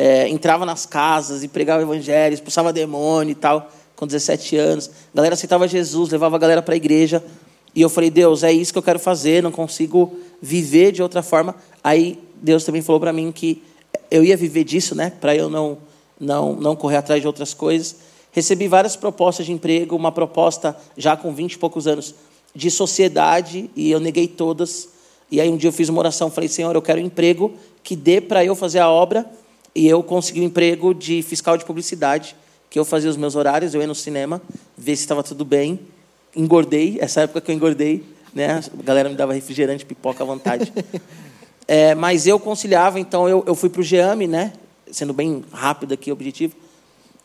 é, entrava nas casas e pregava o evangelho, expulsava demônio e tal, com 17 anos. A galera aceitava Jesus, levava a galera para a igreja. E eu falei, Deus, é isso que eu quero fazer, não consigo viver de outra forma. Aí Deus também falou para mim que eu ia viver disso, né, para eu não, não, não correr atrás de outras coisas. Recebi várias propostas de emprego, uma proposta já com 20 e poucos anos de sociedade, e eu neguei todas. E aí um dia eu fiz uma oração, falei, Senhor, eu quero um emprego que dê para eu fazer a obra e eu consegui um emprego de fiscal de publicidade, que eu fazia os meus horários, eu ia no cinema, ver se estava tudo bem. Engordei, essa época que eu engordei, né? A galera me dava refrigerante, pipoca à vontade. é, mas eu conciliava, então eu, eu fui para o GEAME, né? Sendo bem rápido aqui o objetivo.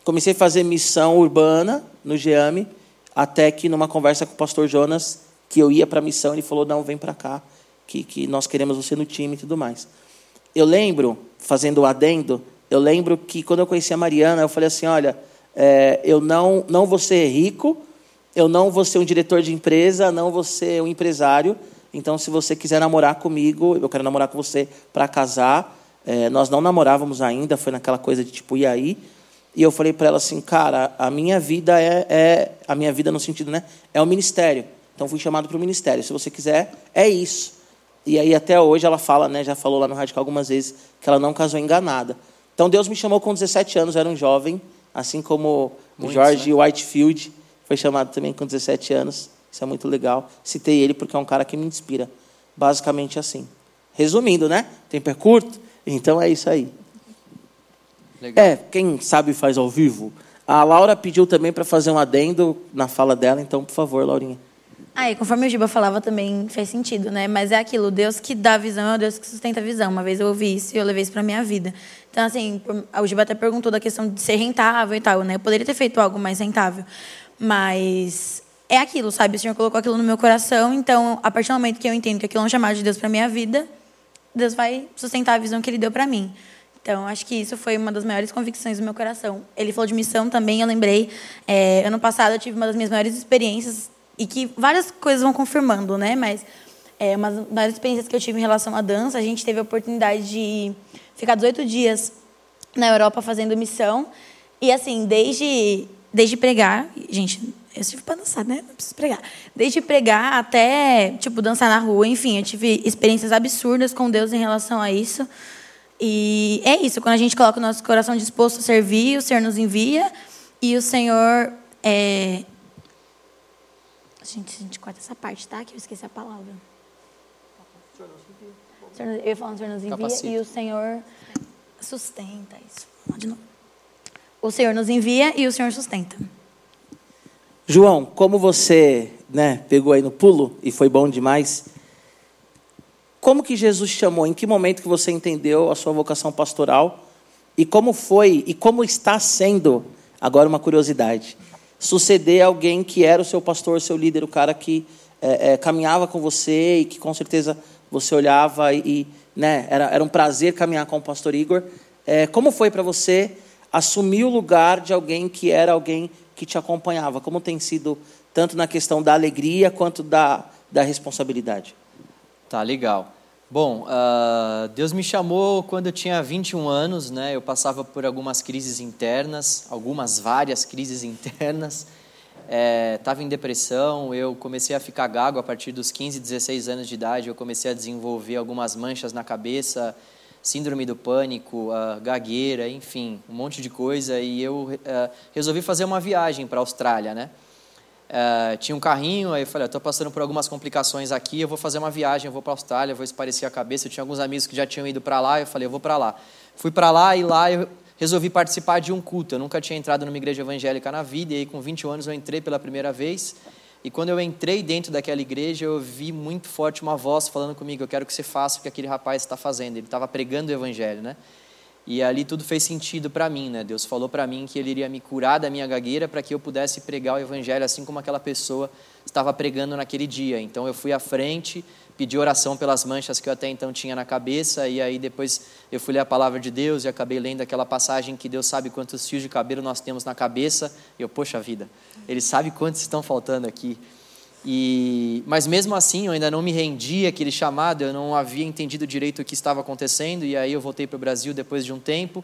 Comecei a fazer missão urbana no GEAME, até que numa conversa com o pastor Jonas, que eu ia para a missão, ele falou: não, vem para cá, que, que nós queremos você no time e tudo mais. Eu lembro, fazendo o adendo, eu lembro que quando eu conheci a Mariana, eu falei assim: olha, é, eu não, não vou ser rico, eu não vou ser um diretor de empresa, não vou ser um empresário. Então, se você quiser namorar comigo, eu quero namorar com você para casar. É, nós não namorávamos ainda, foi naquela coisa de tipo, e aí? E eu falei para ela assim, cara, a minha vida é, é, a minha vida no sentido, né, é o ministério. Então fui chamado para o ministério. Se você quiser, é isso. E aí até hoje ela fala, né, já falou lá no Radical algumas vezes, que ela não casou enganada. Então Deus me chamou com 17 anos, era um jovem, assim como o George né? Whitefield foi chamado também com 17 anos. Isso é muito legal. Citei ele porque é um cara que me inspira. Basicamente assim. Resumindo, né? Tempo é curto, então é isso aí. Legal. É, quem sabe faz ao vivo. A Laura pediu também para fazer um adendo na fala dela, então, por favor, Laurinha. Aí, conforme o Giba falava, também faz sentido, né? Mas é aquilo, Deus que dá visão é o Deus que sustenta a visão. Uma vez eu ouvi isso e eu levei isso para minha vida. Então, assim, o Giba até perguntou da questão de ser rentável e tal, né? Eu poderia ter feito algo mais rentável, mas é aquilo, sabe? O Senhor colocou aquilo no meu coração, então, a partir do momento que eu entendo que aquilo é um chamado de Deus para minha vida, Deus vai sustentar a visão que Ele deu para mim. Então, acho que isso foi uma das maiores convicções do meu coração. Ele falou de missão também, eu lembrei. É, ano passado eu tive uma das minhas maiores experiências e que várias coisas vão confirmando, né? Mas é, uma das experiências que eu tive em relação à dança, a gente teve a oportunidade de ficar 18 dias na Europa fazendo missão. E assim, desde, desde pregar, gente, eu tive para dançar, né? Não preciso pregar. Desde pregar até, tipo, dançar na rua, enfim, eu tive experiências absurdas com Deus em relação a isso. E é isso, quando a gente coloca o nosso coração disposto a servir, o Senhor nos envia e o Senhor é, Gente, a gente corta essa parte, tá? Que eu esqueci a palavra. Eu ia falar, o Senhor nos envia Capacita. e o Senhor sustenta isso. De novo. O Senhor nos envia e o Senhor sustenta. João, como você né, pegou aí no pulo e foi bom demais, como que Jesus chamou? Em que momento que você entendeu a sua vocação pastoral? E como foi e como está sendo, agora uma curiosidade, suceder alguém que era o seu pastor, seu líder, o cara que é, é, caminhava com você e que com certeza você olhava e, e, né, era, era um prazer caminhar com o pastor Igor. É, como foi para você assumir o lugar de alguém que era alguém que te acompanhava? Como tem sido, tanto na questão da alegria quanto da, da responsabilidade? Tá, legal. Bom, ah, Deus me chamou quando eu tinha 21 anos, né? Eu passava por algumas crises internas, algumas várias crises internas. Estava em depressão, eu comecei a ficar gago a partir dos 15, 16 anos de idade. Eu comecei a desenvolver algumas manchas na cabeça, síndrome do pânico, ah, gagueira, enfim, um monte de coisa. E eu ah, resolvi fazer uma viagem para a Austrália, né? Eh, tinha um carrinho, aí eu falei, estou passando por algumas complicações aqui, eu vou fazer uma viagem, eu vou para a Austrália, vou esparecer a cabeça. Eu tinha alguns amigos que já tinham ido para lá, eu falei, eu vou para lá. Fui para lá e lá eu resolvi participar de um culto. Eu nunca tinha entrado numa igreja evangélica na vida, e aí com 21 anos eu entrei pela primeira vez. E quando eu entrei dentro daquela igreja, eu ouvi muito forte uma voz falando comigo, eu quero que você faça o que aquele rapaz está fazendo. Ele estava pregando o evangelho, né? E ali tudo fez sentido para mim, né? Deus falou para mim que ele iria me curar da minha gagueira para que eu pudesse pregar o evangelho assim como aquela pessoa estava pregando naquele dia. Então eu fui à frente, pedi oração pelas manchas que eu até então tinha na cabeça e aí depois eu fui ler a palavra de Deus e acabei lendo aquela passagem que Deus sabe quantos fios de cabelo nós temos na cabeça. E eu, poxa vida, ele sabe quantos estão faltando aqui. E, mas mesmo assim, eu ainda não me rendi àquele chamado, eu não havia entendido direito o que estava acontecendo, e aí eu voltei para o Brasil depois de um tempo,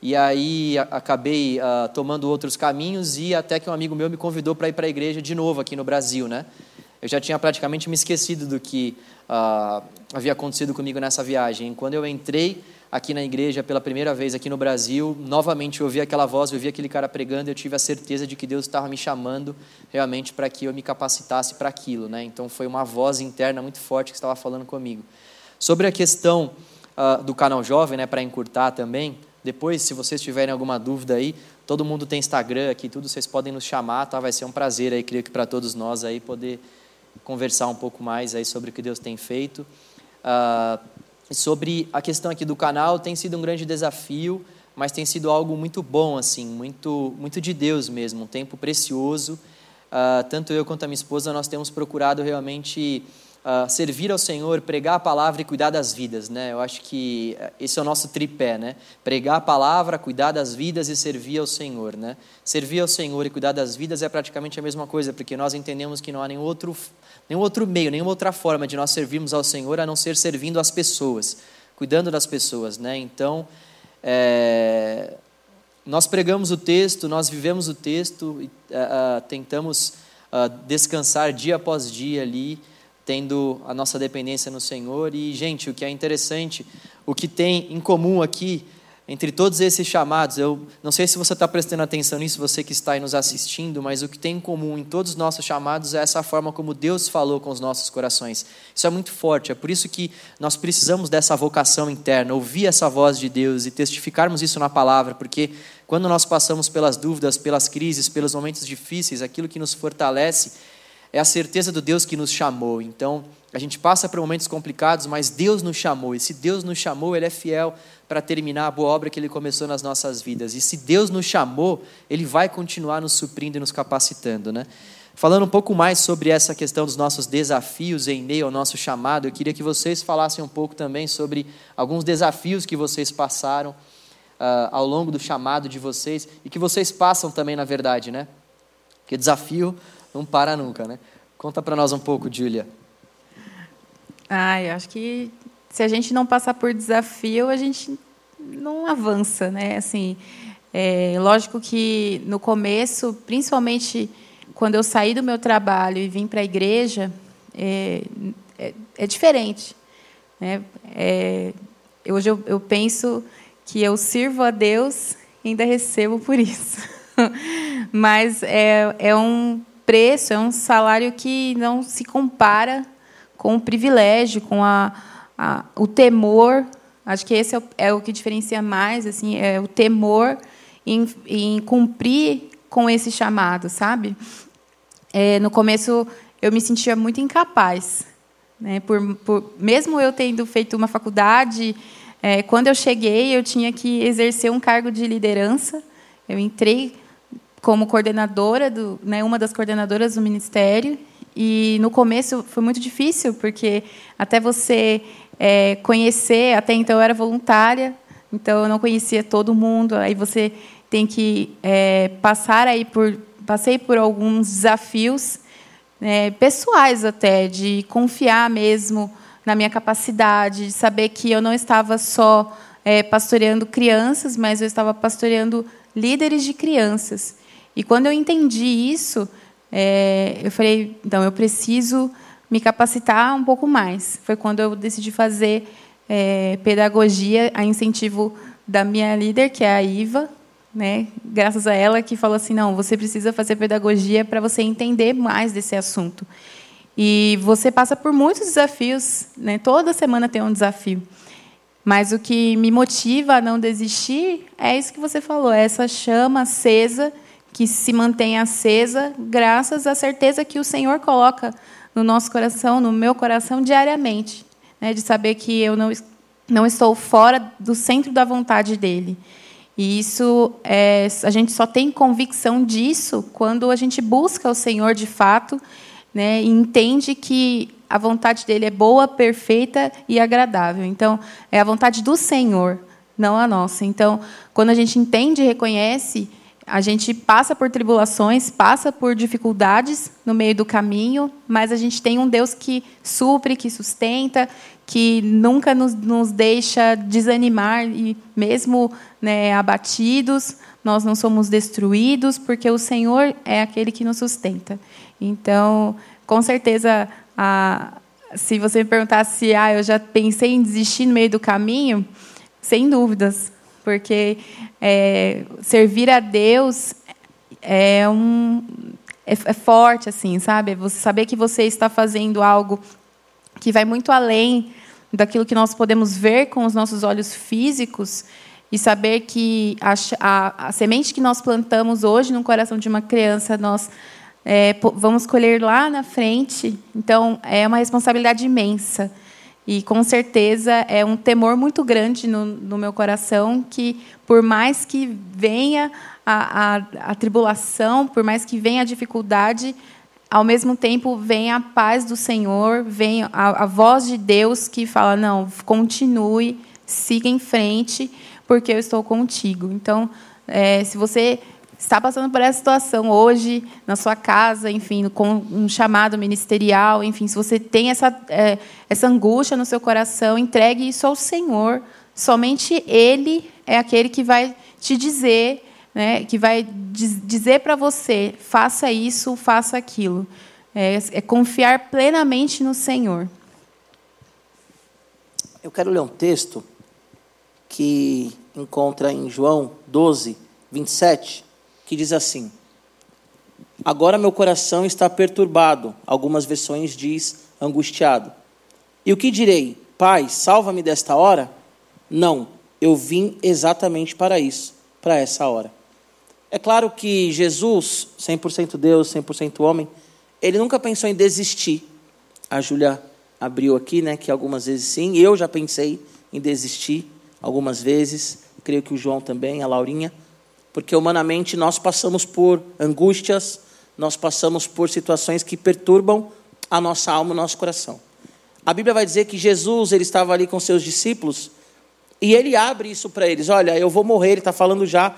e aí acabei ah, tomando outros caminhos, e até que um amigo meu me convidou para ir para a igreja de novo aqui no Brasil, né? Eu já tinha praticamente me esquecido do que ah, havia acontecido comigo nessa viagem. Quando eu entrei aqui na igreja pela primeira vez aqui no Brasil, novamente eu ouvi aquela voz, eu ouvi aquele cara pregando, eu tive a certeza de que Deus estava me chamando realmente para que eu me capacitasse para aquilo, né? Então foi uma voz interna muito forte que estava falando comigo. Sobre a questão ah, do canal jovem, né, para encurtar também, depois, se vocês tiverem alguma dúvida aí, todo mundo tem Instagram aqui, tudo, vocês podem nos chamar, tá? Vai ser um prazer aí, creio que para todos nós aí poder conversar um pouco mais aí sobre o que Deus tem feito. Ah, sobre a questão aqui do canal, tem sido um grande desafio, mas tem sido algo muito bom, assim, muito, muito de Deus mesmo, um tempo precioso. Ah, tanto eu quanto a minha esposa, nós temos procurado realmente ah, servir ao Senhor, pregar a palavra e cuidar das vidas, né? Eu acho que eh, esse é o nosso tripé, né? Pregar a palavra, cuidar das vidas e servir ao Senhor, né? Servir ao Senhor e cuidar das vidas é praticamente a mesma coisa, porque nós entendemos que não há nenhum outro, nenhum outro meio, nenhuma outra forma de nós servirmos ao Senhor a não ser servindo as pessoas, cuidando das pessoas, né? Então, é, nós pregamos o texto, nós vivemos o texto, ah, ah, tentamos ah, descansar dia após dia ali, tendo a nossa dependência no Senhor. E, gente, o que é interessante, o que tem em comum aqui entre todos esses chamados, eu não sei se você está prestando atenção nisso, você que está aí nos assistindo, mas o que tem em comum em todos os nossos chamados é essa forma como Deus falou com os nossos corações. Isso é muito forte, é por isso que nós precisamos dessa vocação interna, ouvir essa voz de Deus e testificarmos isso na palavra, porque quando nós passamos pelas dúvidas, pelas crises, pelos momentos difíceis, aquilo que nos fortalece é a certeza do Deus que nos chamou. Então, a gente passa por momentos complicados, mas Deus nos chamou. E se Deus nos chamou, Ele é fiel para terminar a boa obra que Ele começou nas nossas vidas. E se Deus nos chamou, Ele vai continuar nos suprindo e nos capacitando, né? Falando um pouco mais sobre essa questão dos nossos desafios em meio ao nosso chamado, eu queria que vocês falassem um pouco também sobre alguns desafios que vocês passaram ah, ao longo do chamado de vocês e que vocês passam também, na verdade, né? Porque desafio não para nunca, né? Conta para nós um pouco, Júlia. Ah, eu acho que se a gente não passar por desafio, a gente não avança, né? Assim, é, lógico que no começo, principalmente quando eu saí do meu trabalho e vim para a igreja, é, é, é diferente. Né? É, hoje eu, eu penso que eu sirvo a Deus e ainda recebo por isso. Mas é, é, um, preço, é um salário que não se compara com o privilégio, com a, a o temor. Acho que esse é o, é o, que diferencia mais, assim, é o temor em, em cumprir com esse chamado, sabe? É, no começo eu me sentia muito incapaz, né? Por, por mesmo eu tendo feito uma faculdade, é, quando eu cheguei eu tinha que exercer um cargo de liderança. Eu entrei como coordenadora do, né, uma das coordenadoras do ministério e no começo foi muito difícil porque até você é, conhecer, até então eu era voluntária, então eu não conhecia todo mundo. Aí você tem que é, passar aí por passei por alguns desafios é, pessoais até de confiar mesmo na minha capacidade, de saber que eu não estava só é, pastoreando crianças, mas eu estava pastoreando líderes de crianças. E quando eu entendi isso, é, eu falei, então eu preciso me capacitar um pouco mais. Foi quando eu decidi fazer é, pedagogia a incentivo da minha líder, que é a Iva, né? Graças a ela que falou assim, não, você precisa fazer pedagogia para você entender mais desse assunto. E você passa por muitos desafios, né? Toda semana tem um desafio. Mas o que me motiva a não desistir é isso que você falou, é essa chama acesa que se mantém acesa graças à certeza que o Senhor coloca no nosso coração, no meu coração, diariamente. Né, de saber que eu não, não estou fora do centro da vontade dEle. E isso, é, a gente só tem convicção disso quando a gente busca o Senhor de fato né, e entende que a vontade dele é boa, perfeita e agradável. Então, é a vontade do Senhor, não a nossa. Então, quando a gente entende e reconhece a gente passa por tribulações, passa por dificuldades no meio do caminho, mas a gente tem um Deus que supre, que sustenta, que nunca nos, nos deixa desanimar e mesmo né, abatidos, nós não somos destruídos, porque o Senhor é aquele que nos sustenta. Então, com certeza, a, se você me perguntasse se ah, eu já pensei em desistir no meio do caminho, sem dúvidas, porque é, servir a Deus é um é, é, forte assim, sabe? Você saber que você está fazendo algo que vai muito além daquilo que nós podemos ver com os nossos olhos físicos e saber que a, a, a semente que nós plantamos hoje no coração de uma criança nós é, vamos colher lá na frente. Então é uma responsabilidade imensa. E com certeza é um temor muito grande no, no meu coração que, por mais que venha a, a, a, tribulação, por mais que venha a dificuldade, ao mesmo tempo vem a paz do Senhor, vem a, a voz de Deus que fala: não, continue, siga em frente, porque eu estou contigo. Então, é, se você está passando por essa situação hoje na sua casa, enfim, com um chamado ministerial, enfim, se você tem essa, é, essa angústia no seu coração, entregue isso ao Senhor. Somente Ele é aquele que vai te dizer, né, que vai dizer para você, faça isso, faça aquilo. É, é confiar plenamente no Senhor. Eu quero ler um texto que encontra em João 12, 27 que diz assim: Agora meu coração está perturbado, algumas versões diz angustiado. E o que direi? Pai, salva-me desta hora? Não, eu vim exatamente para isso, para essa hora. É claro que Jesus, 100% Deus, 100% homem, ele nunca pensou em desistir. A Júlia abriu aqui, né, que algumas vezes sim, eu já pensei em desistir algumas vezes, creio que o João também, a Laurinha porque humanamente nós passamos por angústias, nós passamos por situações que perturbam a nossa alma, o nosso coração. A Bíblia vai dizer que Jesus ele estava ali com seus discípulos e ele abre isso para eles. Olha, eu vou morrer. Ele está falando já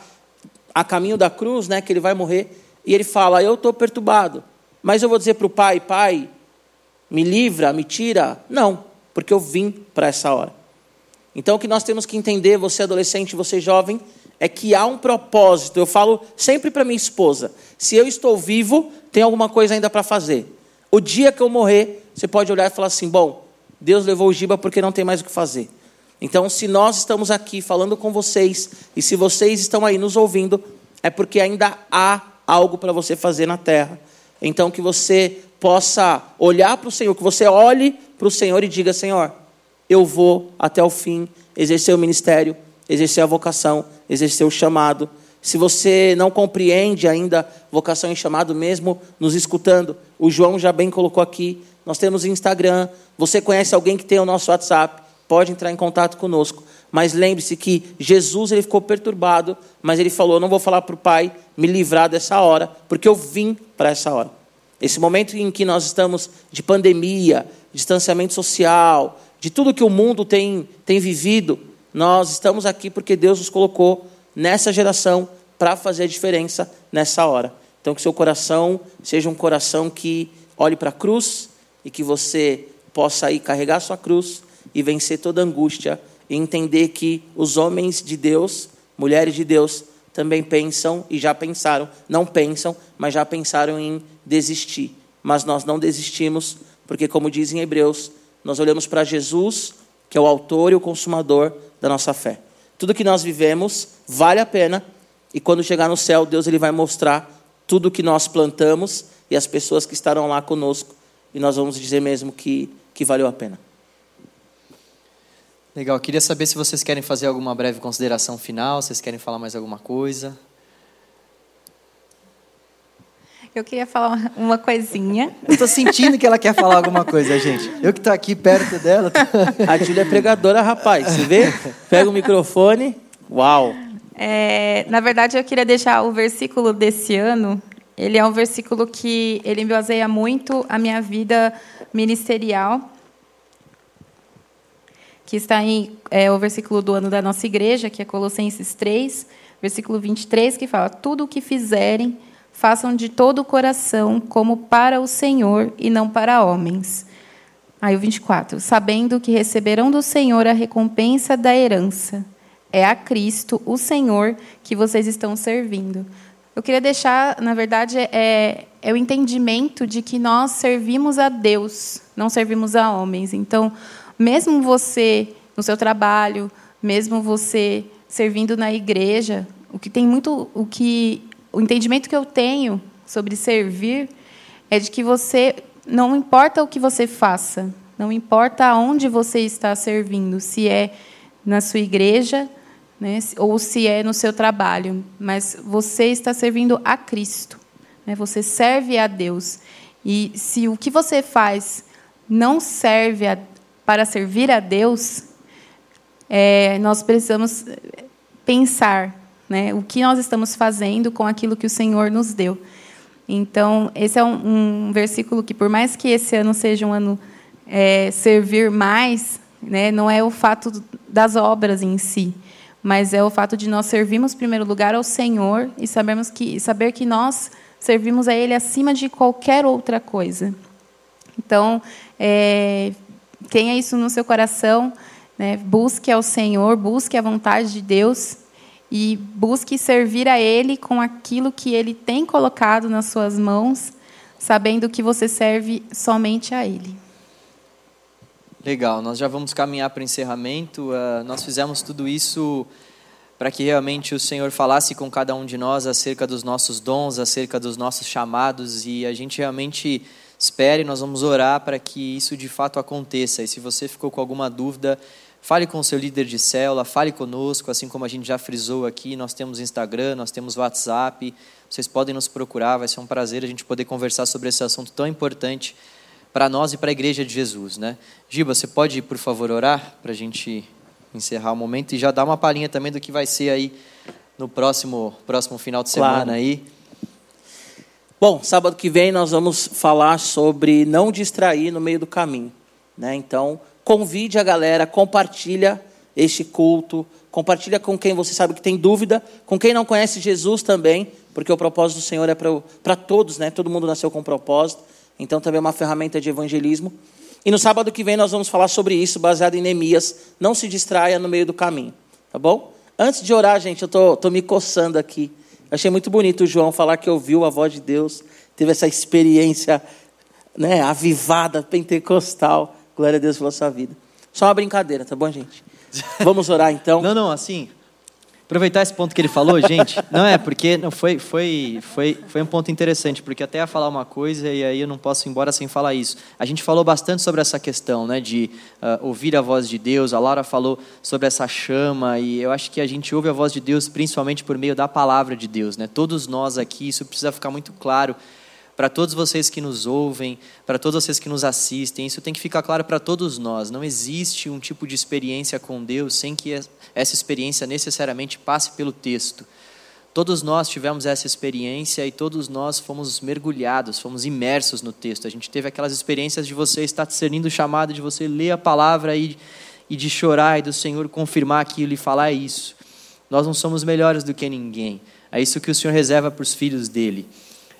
a caminho da cruz, né? Que ele vai morrer. E ele fala: Eu estou perturbado, mas eu vou dizer para o pai: Pai, me livra, me tira. Não, porque eu vim para essa hora. Então o que nós temos que entender, você adolescente, você jovem, é que há um propósito. Eu falo sempre para minha esposa: se eu estou vivo, tem alguma coisa ainda para fazer. O dia que eu morrer, você pode olhar e falar assim: bom, Deus levou o Giba porque não tem mais o que fazer. Então, se nós estamos aqui falando com vocês e se vocês estão aí nos ouvindo, é porque ainda há algo para você fazer na terra. Então que você possa olhar para o Senhor, que você olhe para o Senhor e diga: Senhor, eu vou até o fim exercer o ministério, exercer a vocação, exercer o chamado. Se você não compreende ainda vocação e chamado, mesmo nos escutando, o João já bem colocou aqui. Nós temos Instagram. Você conhece alguém que tem o nosso WhatsApp? Pode entrar em contato conosco. Mas lembre-se que Jesus ele ficou perturbado, mas ele falou: Não vou falar para o Pai me livrar dessa hora, porque eu vim para essa hora. Esse momento em que nós estamos de pandemia, distanciamento social, de tudo que o mundo tem, tem vivido, nós estamos aqui porque Deus nos colocou nessa geração para fazer a diferença nessa hora. Então, que seu coração seja um coração que olhe para a cruz e que você possa aí carregar sua cruz e vencer toda angústia e entender que os homens de Deus, mulheres de Deus, também pensam e já pensaram, não pensam, mas já pensaram em desistir. Mas nós não desistimos, porque, como dizem Hebreus, nós olhamos para Jesus, que é o autor e o consumador da nossa fé. Tudo que nós vivemos vale a pena, e quando chegar no céu, Deus ele vai mostrar tudo que nós plantamos e as pessoas que estarão lá conosco, e nós vamos dizer mesmo que, que valeu a pena. Legal, queria saber se vocês querem fazer alguma breve consideração final, vocês querem falar mais alguma coisa. Eu queria falar uma coisinha. Eu estou sentindo que ela quer falar alguma coisa, gente. Eu que estou aqui perto dela. Tô... A Júlia é pregadora, rapaz. Você vê? Pega o microfone. Uau! É, na verdade, eu queria deixar o versículo desse ano. Ele é um versículo que ele me baseia muito a minha vida ministerial, que está em é, o versículo do ano da nossa igreja, que é Colossenses 3, versículo 23, que fala: Tudo o que fizerem façam de todo o coração como para o Senhor e não para homens. Aí o 24. Sabendo que receberão do Senhor a recompensa da herança. É a Cristo, o Senhor, que vocês estão servindo. Eu queria deixar, na verdade, é, é o entendimento de que nós servimos a Deus, não servimos a homens. Então, mesmo você no seu trabalho, mesmo você servindo na igreja, o que tem muito, o que o entendimento que eu tenho sobre servir é de que você não importa o que você faça, não importa aonde você está servindo, se é na sua igreja, né, ou se é no seu trabalho, mas você está servindo a Cristo, né, você serve a Deus. E se o que você faz não serve a, para servir a Deus, é, nós precisamos pensar né? O que nós estamos fazendo com aquilo que o Senhor nos deu. Então, esse é um, um versículo que, por mais que esse ano seja um ano é, servir mais, né, não é o fato das obras em si, mas é o fato de nós servirmos, em primeiro lugar, ao Senhor e sabermos que, saber que nós servimos a Ele acima de qualquer outra coisa. Então, é, tenha isso no seu coração, né, busque ao Senhor, busque a vontade de Deus e busque servir a Ele com aquilo que Ele tem colocado nas suas mãos, sabendo que você serve somente a Ele. Legal, nós já vamos caminhar para o encerramento. Uh, nós fizemos tudo isso para que realmente o Senhor falasse com cada um de nós acerca dos nossos dons, acerca dos nossos chamados e a gente realmente espere, nós vamos orar para que isso de fato aconteça. E se você ficou com alguma dúvida, Fale com o seu líder de célula, fale conosco, assim como a gente já frisou aqui, nós temos Instagram, nós temos WhatsApp, vocês podem nos procurar, vai ser um prazer a gente poder conversar sobre esse assunto tão importante para nós e para a igreja de Jesus. Né? Giba, você pode, por favor, orar para a gente encerrar o momento e já dar uma palhinha também do que vai ser aí no próximo, próximo final de semana claro. aí. Bom, sábado que vem nós vamos falar sobre não distrair no meio do caminho. Né? Então, convide a galera, compartilha este culto, compartilha com quem você sabe que tem dúvida, com quem não conhece Jesus também, porque o propósito do Senhor é para todos, né? Todo mundo nasceu com um propósito, então também é uma ferramenta de evangelismo. E no sábado que vem nós vamos falar sobre isso, baseado em Neemias. Não se distraia no meio do caminho, tá bom? Antes de orar, gente, eu tô, tô me coçando aqui. Achei muito bonito o João falar que ouviu a voz de Deus, teve essa experiência né, avivada, pentecostal. Glória a Deus pela sua vida. Só uma brincadeira, tá bom, gente? Vamos orar então. não, não, assim. Aproveitar esse ponto que ele falou, gente, não é porque não foi foi foi foi um ponto interessante, porque até ia falar uma coisa e aí eu não posso ir embora sem falar isso. A gente falou bastante sobre essa questão, né, de uh, ouvir a voz de Deus. A Laura falou sobre essa chama e eu acho que a gente ouve a voz de Deus principalmente por meio da palavra de Deus, né? Todos nós aqui, isso precisa ficar muito claro para todos vocês que nos ouvem, para todos vocês que nos assistem, isso tem que ficar claro para todos nós. Não existe um tipo de experiência com Deus sem que essa experiência necessariamente passe pelo texto. Todos nós tivemos essa experiência e todos nós fomos mergulhados, fomos imersos no texto. A gente teve aquelas experiências de você estar discernindo o chamado, de você ler a palavra e, e de chorar e do Senhor confirmar aquilo e falar isso. Nós não somos melhores do que ninguém. É isso que o Senhor reserva para os filhos dele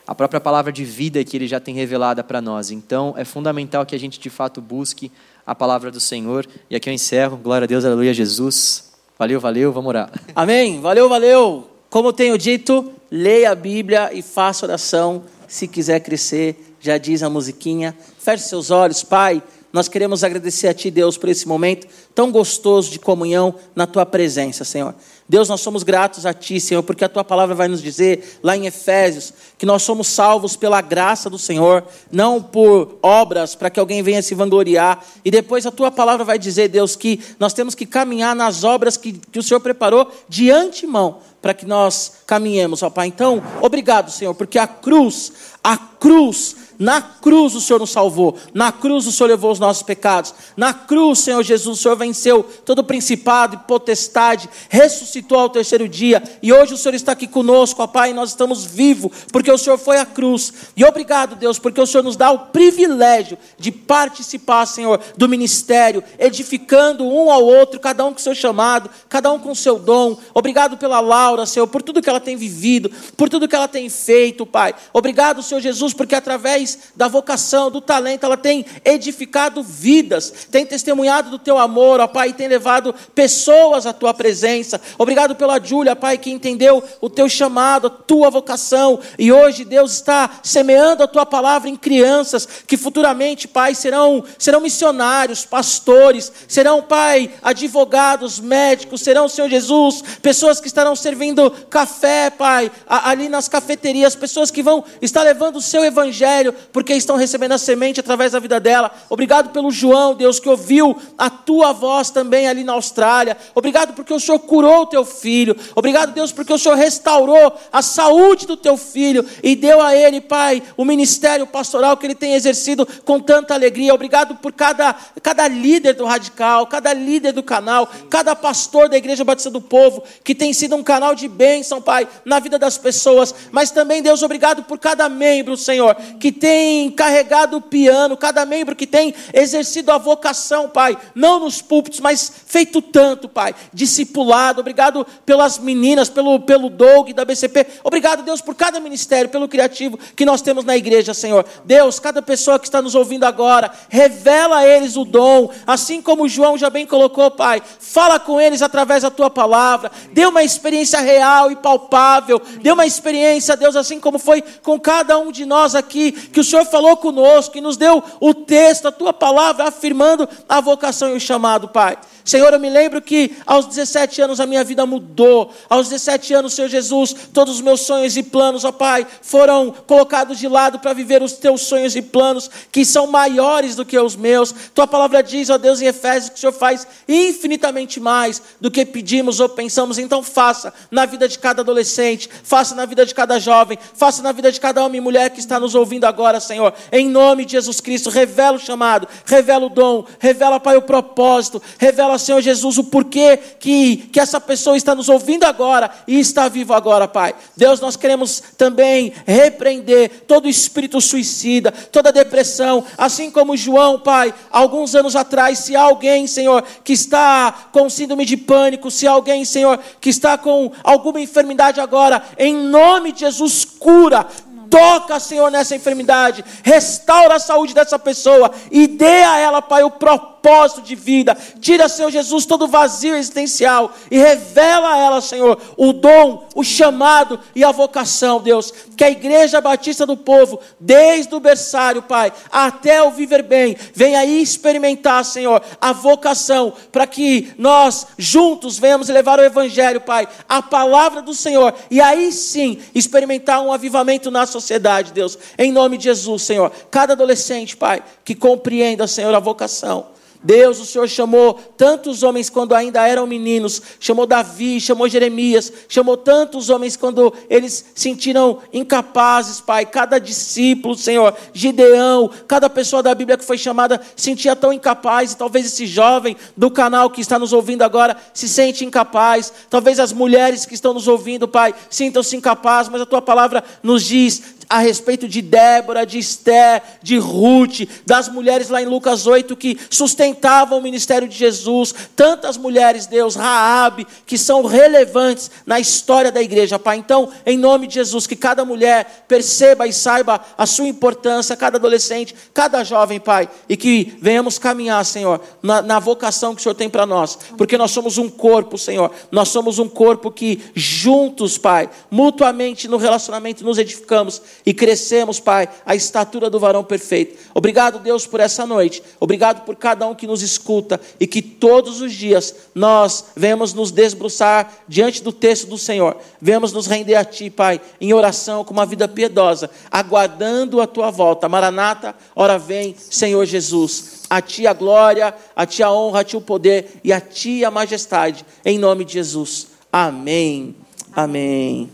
a própria palavra de vida que ele já tem revelada para nós. Então, é fundamental que a gente de fato busque a palavra do Senhor. E aqui eu encerro. Glória a Deus, aleluia, Jesus. Valeu, valeu, vamos orar. Amém. Valeu, valeu. Como tenho dito, leia a Bíblia e faça oração se quiser crescer. Já diz a musiquinha. Feche seus olhos, Pai. Nós queremos agradecer a Ti, Deus, por esse momento tão gostoso de comunhão na Tua presença, Senhor. Deus, nós somos gratos a Ti, Senhor, porque a Tua palavra vai nos dizer, lá em Efésios, que nós somos salvos pela graça do Senhor, não por obras para que alguém venha se vangloriar. E depois a Tua palavra vai dizer, Deus, que nós temos que caminhar nas obras que, que o Senhor preparou de antemão para que nós caminhemos, ó Pai. Então, obrigado, Senhor, porque a cruz, a cruz na cruz o Senhor nos salvou, na cruz o Senhor levou os nossos pecados, na cruz, Senhor Jesus, o Senhor venceu todo principado e potestade, ressuscitou ao terceiro dia, e hoje o Senhor está aqui conosco, ó Pai, e nós estamos vivos, porque o Senhor foi à cruz. E obrigado, Deus, porque o Senhor nos dá o privilégio de participar, Senhor, do ministério, edificando um ao outro, cada um com seu chamado, cada um com seu dom. Obrigado pela Laura, Senhor, por tudo que ela tem vivido, por tudo que ela tem feito, Pai. Obrigado, Senhor Jesus, porque através da vocação, do talento, ela tem edificado vidas, tem testemunhado do teu amor, ó Pai, e tem levado pessoas à tua presença. Obrigado pela Júlia, Pai, que entendeu o teu chamado, a tua vocação, e hoje Deus está semeando a tua palavra em crianças que futuramente, Pai, serão, serão missionários, pastores, serão, Pai, advogados, médicos, serão, Senhor Jesus, pessoas que estarão servindo café, Pai, ali nas cafeterias, pessoas que vão estar levando o seu evangelho porque estão recebendo a semente através da vida dela. Obrigado pelo João, Deus, que ouviu a tua voz também ali na Austrália. Obrigado porque o Senhor curou o teu filho. Obrigado, Deus, porque o Senhor restaurou a saúde do teu filho e deu a ele, Pai, o ministério pastoral que ele tem exercido com tanta alegria. Obrigado por cada, cada líder do Radical, cada líder do canal, cada pastor da Igreja Batista do Povo, que tem sido um canal de bênção, Pai, na vida das pessoas. Mas também, Deus, obrigado por cada membro, Senhor, que tem tem carregado o piano, cada membro que tem exercido a vocação, Pai, não nos púlpitos, mas feito tanto, Pai, discipulado. Obrigado pelas meninas, pelo, pelo Doug da BCP. Obrigado, Deus, por cada ministério, pelo criativo que nós temos na igreja, Senhor. Deus, cada pessoa que está nos ouvindo agora, revela a eles o dom, assim como João já bem colocou, Pai. Fala com eles através da tua palavra. Dê uma experiência real e palpável. Dê uma experiência, Deus, assim como foi com cada um de nós aqui, que o Senhor falou conosco e nos deu o texto, a tua palavra, afirmando a vocação e o chamado, Pai. Senhor, eu me lembro que aos 17 anos a minha vida mudou. Aos 17 anos, Senhor Jesus, todos os meus sonhos e planos, ó Pai, foram colocados de lado para viver os teus sonhos e planos que são maiores do que os meus. Tua palavra diz, ó Deus, em Efésios, que o Senhor faz infinitamente mais do que pedimos ou pensamos. Então faça na vida de cada adolescente, faça na vida de cada jovem, faça na vida de cada homem e mulher que está nos ouvindo agora, Senhor. Em nome de Jesus Cristo, revela o chamado, revela o dom, revela, Pai, o propósito, revela Senhor Jesus, o porquê que, que essa pessoa está nos ouvindo agora e está vivo agora, Pai. Deus, nós queremos também repreender todo espírito suicida, toda depressão, assim como João, Pai, alguns anos atrás, se alguém, Senhor, que está com síndrome de pânico, se alguém, Senhor, que está com alguma enfermidade agora, em nome de Jesus, cura, Toca, Senhor, nessa enfermidade. Restaura a saúde dessa pessoa. E dê a ela, Pai, o propósito propósito de vida. Tira, Senhor Jesus, todo vazio existencial e revela a ela, Senhor, o dom, o chamado e a vocação, Deus. Que a Igreja Batista do Povo, desde o berçário, Pai, até o viver bem, venha aí experimentar, Senhor, a vocação, para que nós juntos venhamos levar o Evangelho, Pai, a palavra do Senhor, e aí sim experimentar um avivamento na sociedade, Deus. Em nome de Jesus, Senhor. Cada adolescente, Pai, que compreenda, Senhor, a vocação Deus, o Senhor chamou tantos homens quando ainda eram meninos, chamou Davi, chamou Jeremias, chamou tantos homens quando eles sentiram incapazes, Pai. Cada discípulo, Senhor, Gideão, cada pessoa da Bíblia que foi chamada sentia tão incapaz, e talvez esse jovem do canal que está nos ouvindo agora se sente incapaz, talvez as mulheres que estão nos ouvindo, Pai, sintam-se incapazes, mas a tua palavra nos diz: a respeito de Débora, de Esté, de Ruth, das mulheres lá em Lucas 8 que sustentavam o ministério de Jesus, tantas mulheres, Deus, Raabe, que são relevantes na história da igreja, Pai. Então, em nome de Jesus, que cada mulher perceba e saiba a sua importância, cada adolescente, cada jovem, Pai, e que venhamos caminhar, Senhor, na, na vocação que o Senhor tem para nós, porque nós somos um corpo, Senhor, nós somos um corpo que juntos, Pai, mutuamente no relacionamento nos edificamos e crescemos, Pai, a estatura do varão perfeito. Obrigado, Deus, por essa noite. Obrigado por cada um que nos escuta e que todos os dias nós venhamos nos desbruçar diante do texto do Senhor. Venhamos nos render a Ti, Pai, em oração com uma vida piedosa, aguardando a Tua volta. Maranata, ora vem, Senhor Jesus. A Ti a glória, a Ti a honra, a Ti o poder e a Ti a majestade. Em nome de Jesus. Amém. Amém.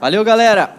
Valeu, galera.